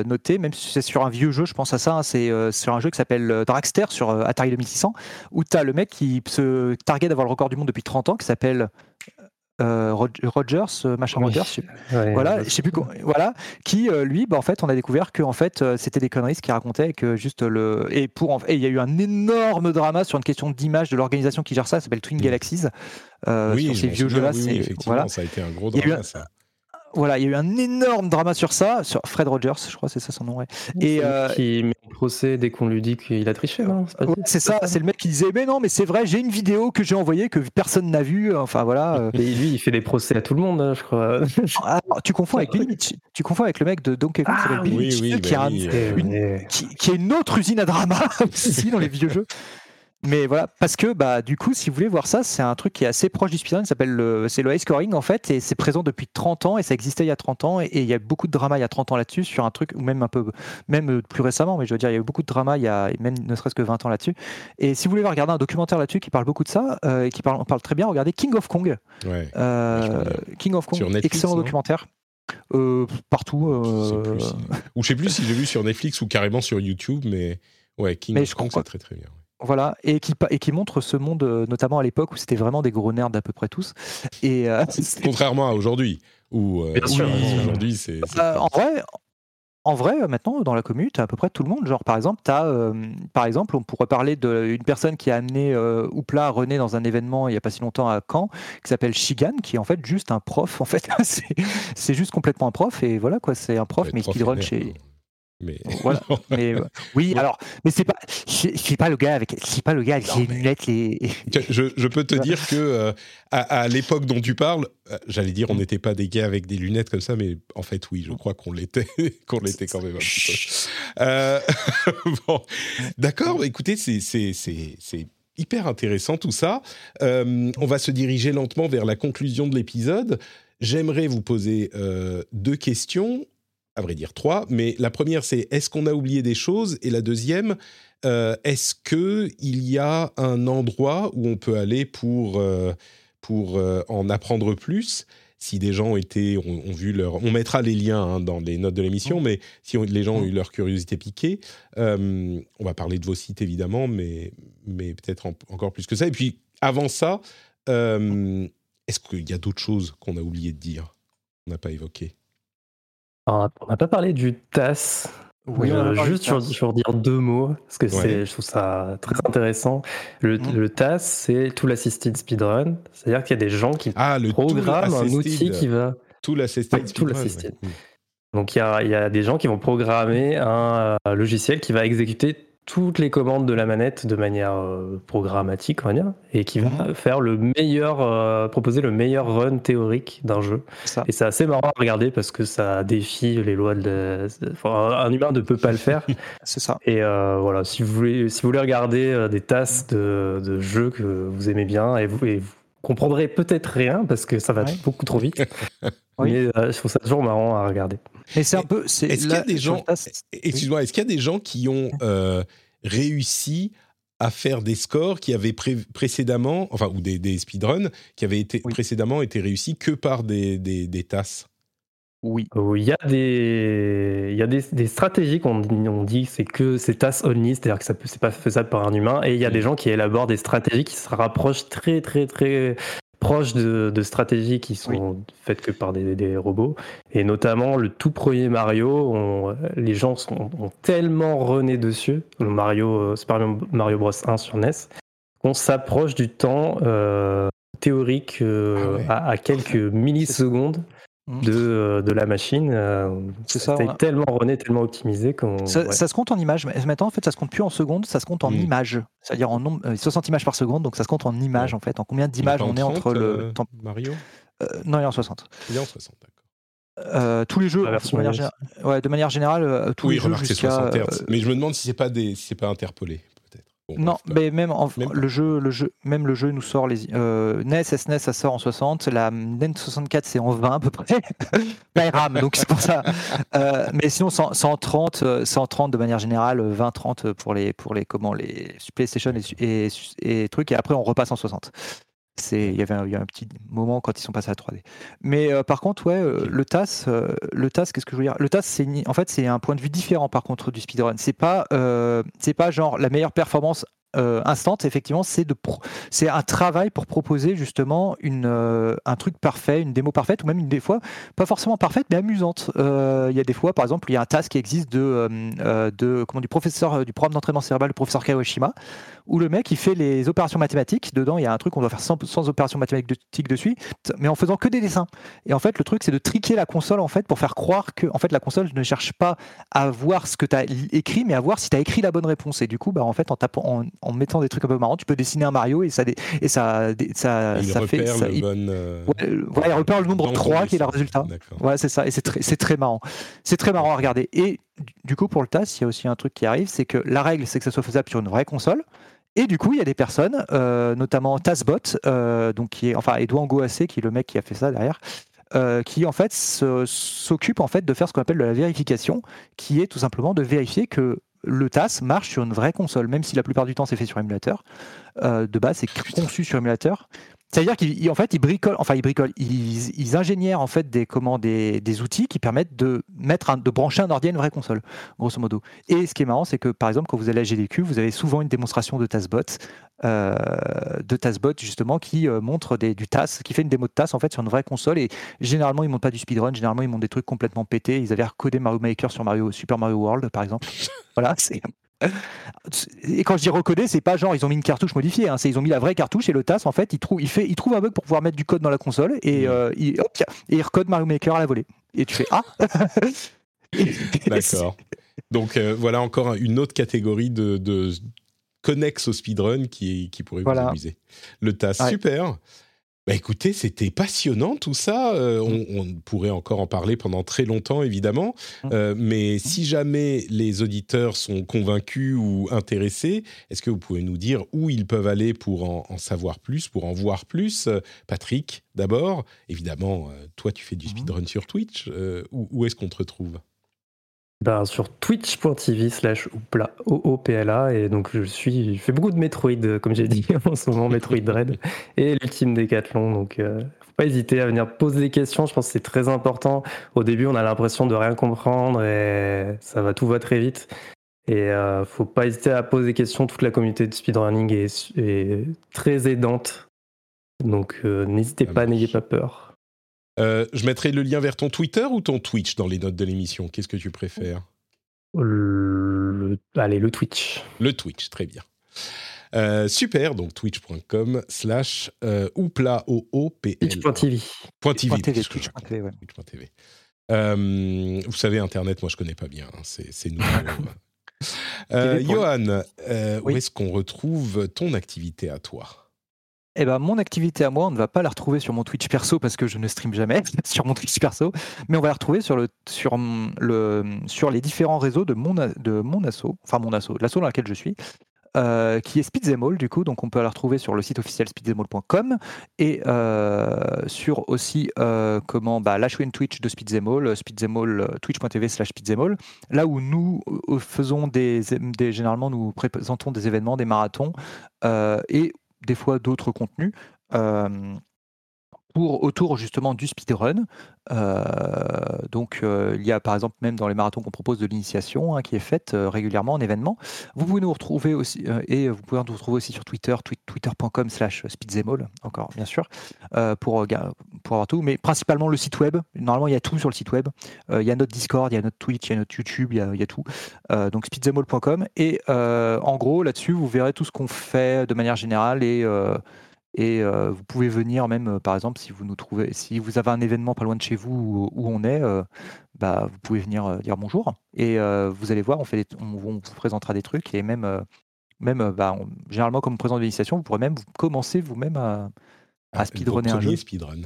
notés, même si c'est sur un vieux jeu, je pense à ça Hein, c'est euh, sur un jeu qui s'appelle euh, Dragster sur euh, Atari 2600, où tu as le mec qui se target d'avoir le record du monde depuis 30 ans, qui s'appelle Rogers, machin Rogers, voilà, je sais plus voilà, qui lui, bah, en fait, on a découvert que en fait, c'était des conneries ce qu'il racontait, que juste le et pour et il y a eu un énorme drama sur une question d'image de l'organisation qui gère ça, ça s'appelle Twin Galaxies. oui, sur ces vieux jeux-là, voilà. ça a été un gros drama. Ça voilà, il y a eu un énorme drama sur ça, sur Fred Rogers, je crois, c'est ça son nom. Ouais. Et euh, qui met en procès dès qu'on lui dit qu'il a triché, C'est ça, c'est le mec qui disait, mais non, mais c'est vrai, j'ai une vidéo que j'ai envoyée que personne n'a vue. Enfin voilà. Euh. Et lui, il fait des procès à tout le monde, hein, je crois. Ah, tu confonds avec tu, confonds avec le mec de Donkey Kong, ah, oui, oui, qui, a une, qui, qui, est une autre usine à drama aussi dans les vieux jeux. Mais voilà, parce que bah du coup, si vous voulez voir ça, c'est un truc qui est assez proche du speedrun, s'appelle le, c'est le high scoring en fait, et c'est présent depuis 30 ans et ça existait il y a 30 ans et, il y a beaucoup de drama il y a 30 ans là-dessus sur un truc ou même un peu, même plus récemment, mais je veux dire il y a eu beaucoup de drama il y a même ne serait-ce que 20 ans là-dessus. Et si vous voulez regarder un documentaire là-dessus qui parle beaucoup de ça euh, et qui parle, parle très bien, regardez King of Kong. Euh, King of Kong, excellent documentaire. Euh, partout. Ou je sais plus si j'ai vu sur Netflix ou carrément sur YouTube, mais ouais, King of Kong, c'est très très bien. Voilà, et qui, et qui montre ce monde, euh, notamment à l'époque où c'était vraiment des gros nerds d'à peu près tous. Et, euh, Contrairement à aujourd'hui, où euh, aujourd'hui c'est. en vrai, en vrai, maintenant, dans la commune, tu as à peu près tout le monde. Genre, par exemple, as, par exemple on pourrait parler d'une personne qui a amené Oupla René dans un événement il n'y a pas si longtemps à Caen, qui s'appelle Shigan, qui est en fait juste un prof. En fait, c'est juste complètement un prof. Et voilà, quoi, c'est un prof, mais qui speedrun chez. Mais voilà. mais, oui, alors, mais c'est pas, c'est pas le gars avec, c'est pas le gars avec les lunettes. Les... Je, je, peux te dire que euh, à, l'époque dont tu parles, euh, j'allais dire, on mm. n'était pas des gars avec des lunettes comme ça, mais en fait, oui, je crois qu'on l'était, qu'on l'était quand même un petit peu. Euh, bon, d'accord. Écoutez, c'est c'est hyper intéressant tout ça. on va se diriger lentement vers la conclusion de l'épisode. J'aimerais vous poser deux questions à vrai dire trois, mais la première c'est est-ce qu'on a oublié des choses? Et la deuxième euh, est-ce que il y a un endroit où on peut aller pour euh, pour euh, en apprendre plus? Si des gens ont été ont, vu leur on mettra les liens hein, dans les notes de l'émission mais si les gens ont eu leur curiosité piquée on va parler de vos sites évidemment mais mais peut-être encore plus que ça. Et puis avant ça est-ce qu'il y a d'autres choses qu'on a oublié de dire on n'a pas on n'a pas parlé du TAS. Oui, euh, juste sur, dire deux mots, parce que je trouve ça très intéressant. Le, mmh. TAS, c'est Tool Assisted Speedrun. C'est-à-dire qu'il y a des gens qui ah, programment un outil qui va. Tool Assisted Speedrun. Donc il y, a, il y, a, des gens qui vont programmer un logiciel qui va exécuter toutes les commandes de la manette de manière euh, programmatique, on va dire, et qui va mhm. faire le meilleur, euh, proposer le meilleur run théorique d'un jeu. Et c'est assez marrant à regarder parce que ça défie les lois de. un humain ne peut pas le faire. c'est ça. Et euh, voilà, si vous voulez, si vous voulez regarder des tasses de, jeux que vous aimez bien et vous, et vous comprendrez peut-être rien parce que ça va beaucoup trop vite. Mais je trouve ça toujours marrant à regarder. Et c'est un peu. Est-ce qu'il y a des gens. Excuse-moi, est-ce qu'il y a des gens qui ont euh, réussi à faire des scores qui avaient précédemment, enfin, ou des, des speedruns qui avaient été précédemment été réussis que par des, des, des tasses? Oui. Il y a des, il y a des, des stratégies qu'on on dit c'est que c'est task only, c'est-à-dire que ça c'est pas faisable par un humain. Et il y a des gens qui élaborent des stratégies qui se rapprochent très très très proches de, stratégies qui sont faites que par des, robots. Et notamment le tout premier Mario, les gens sont, ont tellement rené dessus, le Mario, Super Mario Bros 1 sur NES, qu'on s'approche du temps euh, théorique euh, ah à, quelques millisecondes. Mmh. De, de, la machine. Euh, c'est ça. C'était tellement rené, tellement optimisé qu'on. Ça, se compte en images. Mais maintenant, en fait, ça se compte plus en secondes, ça se compte en mmh. images. C'est-à-dire en nombre, 60 images par seconde, donc ça se compte en images, en fait. En combien d'images on est entre le. temps Mario? Non, il est en 60. Il est en 60, d'accord. tous les jeux, de manière, ouais, de manière, générale, tous les jeux jusqu'à. 60 Mais je me demande si c'est pas des, si c'est pas interpolé non, mais même, le jeu, le jeu, même le jeu nous sort les euh, NES, SNES, ça sort en 60, la NES 64 c'est en 20 à peu près, la RAM, donc c'est pour ça. Euh, mais sinon 130, 130 de manière générale, 20-30 pour les pour les comment les PlayStation et, et, trucs, et après on repasse en 60. C'est, il y avait un, un, petit moment quand ils sont passés à 3D. Mais euh, par contre, ouais, euh, le TAS, le TAS, qu'est-ce que je veux dire? Le TAS, c'est en fait c'est un point de vue différent par contre du speedrun. C'est pas, euh, c'est pas genre la meilleure performance euh, instant, effectivement, c'est de c'est un travail pour proposer justement une, euh, un truc parfait, une démo parfaite, ou même une des fois pas forcément parfaite, mais amusante. Euh, il y a des fois, par exemple, il y a un task qui existe de, de comment du professeur du programme d'entraînement cérébral, le professeur Kawashima, où le mec il fait les opérations mathématiques. Dedans, il y a un truc qu'on doit faire sans, sans opérations mathématiques dessus, mais en faisant que des dessins. Et en fait, le truc, c'est de triquer la console en fait pour faire croire que en fait la console ne cherche pas à voir ce que tu as écrit, mais à voir si tu as écrit la bonne réponse. Et du coup, bah, en fait, en tapant en, en mettant des trucs un peu marrants. Tu peux dessiner un Mario et ça, et ça, ça, il ça fait. Ça, il, euh, il repère le nombre 3 qui est le résultat. Ouais, c'est ça. Et c'est très, très marrant. C'est très marrant à regarder. Et du coup, pour le TAS, il y a aussi un truc qui arrive c'est que la règle, c'est que ça soit faisable sur une vraie console. Et du coup, il y a des personnes, euh, notamment TASBot, euh, donc qui est, enfin, Edouard Goassé, qui est le mec qui a fait ça derrière, euh, qui en fait s'occupe en fait de faire ce qu'on appelle de la vérification, qui est tout simplement de vérifier que le TAS marche sur une vraie console, même si la plupart du temps c'est fait sur émulateur. Euh, de base, c'est conçu sur émulateur. C'est-à-dire qu'ils fait, ils bricolent, enfin ils bricolent, ils, ingénièrent en fait des, comment, des, outils qui permettent de mettre de brancher un ordi à une vraie console, grosso modo. Et ce qui est marrant, c'est que par exemple, quand vous allez à GDQ, vous avez souvent une démonstration de TASBot, euh, de TASBot justement qui euh, montre des, du TAS, qui fait une démo de TAS en fait sur une vraie console. Et généralement, ils montent pas du speedrun, généralement ils montent des trucs complètement pétés. Ils avaient recodé Mario Maker sur Mario Super Mario World, par exemple. voilà, c'est et quand je dis recoder, c'est pas genre ils ont mis une cartouche modifiée, hein, c'est ils ont mis la vraie cartouche et le TAS en fait il trouve, il fait, il trouve un bug pour pouvoir mettre du code dans la console et, euh, il, hop, et il recode Mario Maker à la volée. Et tu fais ah. D'accord. Donc euh, voilà encore une autre catégorie de, de connexe au speedrun qui, qui pourrait vous amuser. Le TAS, super. Bah écoutez, c'était passionnant tout ça. Euh, on, on, pourrait encore en parler pendant très longtemps, évidemment. Mmh. Euh, mais si jamais les auditeurs sont convaincus ou intéressés, est-ce que vous pouvez nous dire où ils peuvent aller pour en, en savoir plus, pour en voir plus? Patrick, d'abord, évidemment, euh, toi tu fais du mmh. speedrun sur Twitch. où, où est-ce qu'on te retrouve? Ben, sur twitch.tv slash OOPLA et donc je suis je fais beaucoup de Metroid comme j'ai dit en ce moment Metroid Dread et l'ultime Décathlon donc euh, faut pas hésiter à venir poser des questions. Je pense que c'est très important. Au début on a l'impression de rien comprendre et ça va tout va très vite. Et euh, faut pas hésiter à poser des questions. Toute la communauté de speedrunning est, très aidante. Donc euh, n'hésitez pas n'ayez pas peur euh, je mettrai le lien vers ton Twitter ou ton Twitch dans les notes de l'émission? Qu'est-ce que tu préfères? Allez, le Twitch. Le Twitch, très bien. Euh, super, donc twitch.com slash euh, oupla Twitch.tv. Twitch.tv, vous savez, Internet, moi je connais pas bien, hein, c'est nouveau. Johan, où est-ce qu'on retrouve ton activité à toi? Eh ben, mon activité à moi, on ne va pas la retrouver sur mon Twitch perso parce que je ne stream jamais sur mon Twitch perso, mais on va la retrouver sur, le, sur, le, sur les différents réseaux de mon, de mon asso, enfin mon asso, l'asso dans lequel je suis, euh, qui est Speedzemol du coup, donc on peut la retrouver sur le site officiel speedzemol.com et euh, sur aussi euh, comment bah, la chaîne Twitch de Speedzemol, speedzemol twitch.tv slash speedzemol, là où nous faisons des, des, généralement nous présentons des événements, des marathons et des fois d'autres contenus. pour, autour justement du speedrun. Euh, donc euh, il y a par exemple même dans les marathons qu'on propose de l'initiation hein, qui est faite euh, régulièrement en événement. Vous pouvez nous retrouver aussi et vous pouvez nous retrouver aussi sur Twitter, twitter.com slash speedzemol, encore bien sûr, pour, pour avoir tout, mais principalement le site web. Normalement il y a tout sur le site web. il y a notre Discord, il y a notre Twitch, il y a notre YouTube, il y a, tout. donc speedzemol.com et en gros là-dessus vous verrez tout ce qu'on fait de manière générale et et euh, vous pouvez venir même, euh, par exemple, si vous nous trouvez, si vous avez un événement pas loin de chez vous où, on est, euh, bah, vous pouvez venir dire bonjour. Et vous allez voir, on, fait on, vous présentera des trucs et même, même bah, généralement comme président de l'initiation, vous pourrez même commencer vous-même à, à ah, speedrunner un jeu. speedrun.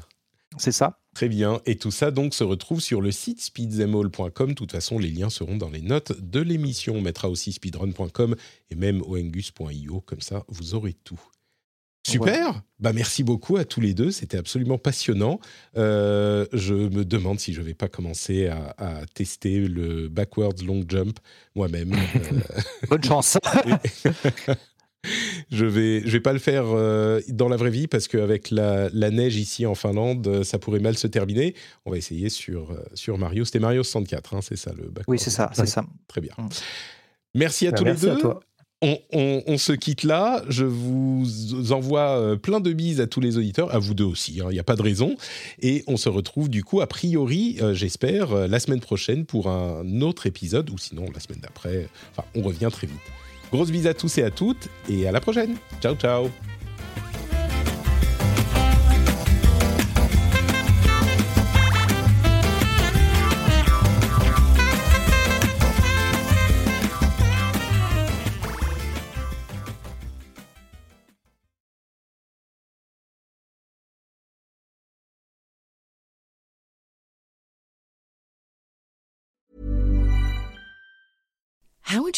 C'est ça. Très bien. Et tout ça donc se retrouve sur le site speedzemall.com. De toute façon, les liens seront dans les notes de l'émission. On mettra aussi speedrun.com et même oengus.io. Comme ça, vous aurez tout. Super. Bah merci beaucoup à tous les deux. C'était absolument passionnant. Euh, je me demande si je vais pas commencer à, tester le backwards long jump moi-même. Euh, Bonne chance. je vais, je vais pas le faire euh, dans la vraie vie parce qu'avec la, la, neige ici en Finlande, ça pourrait mal se terminer. On va essayer sur sur Mario. C'était Mario 64, hein, c'est ça le backwards. Oui, c'est ça, c'est ça. Très bien. Merci à bah, tous les deux. À toi on, se quitte là. Je vous envoie euh, plein de bises à tous les auditeurs, à vous deux aussi, hein, il n'y a pas de raison. Et on se retrouve du coup, a priori, euh, j'espère, euh, la semaine prochaine pour un autre épisode, ou sinon la semaine d'après. Enfin, on revient très vite. Grosse bise à tous et à toutes, et à la prochaine. Ciao, ciao.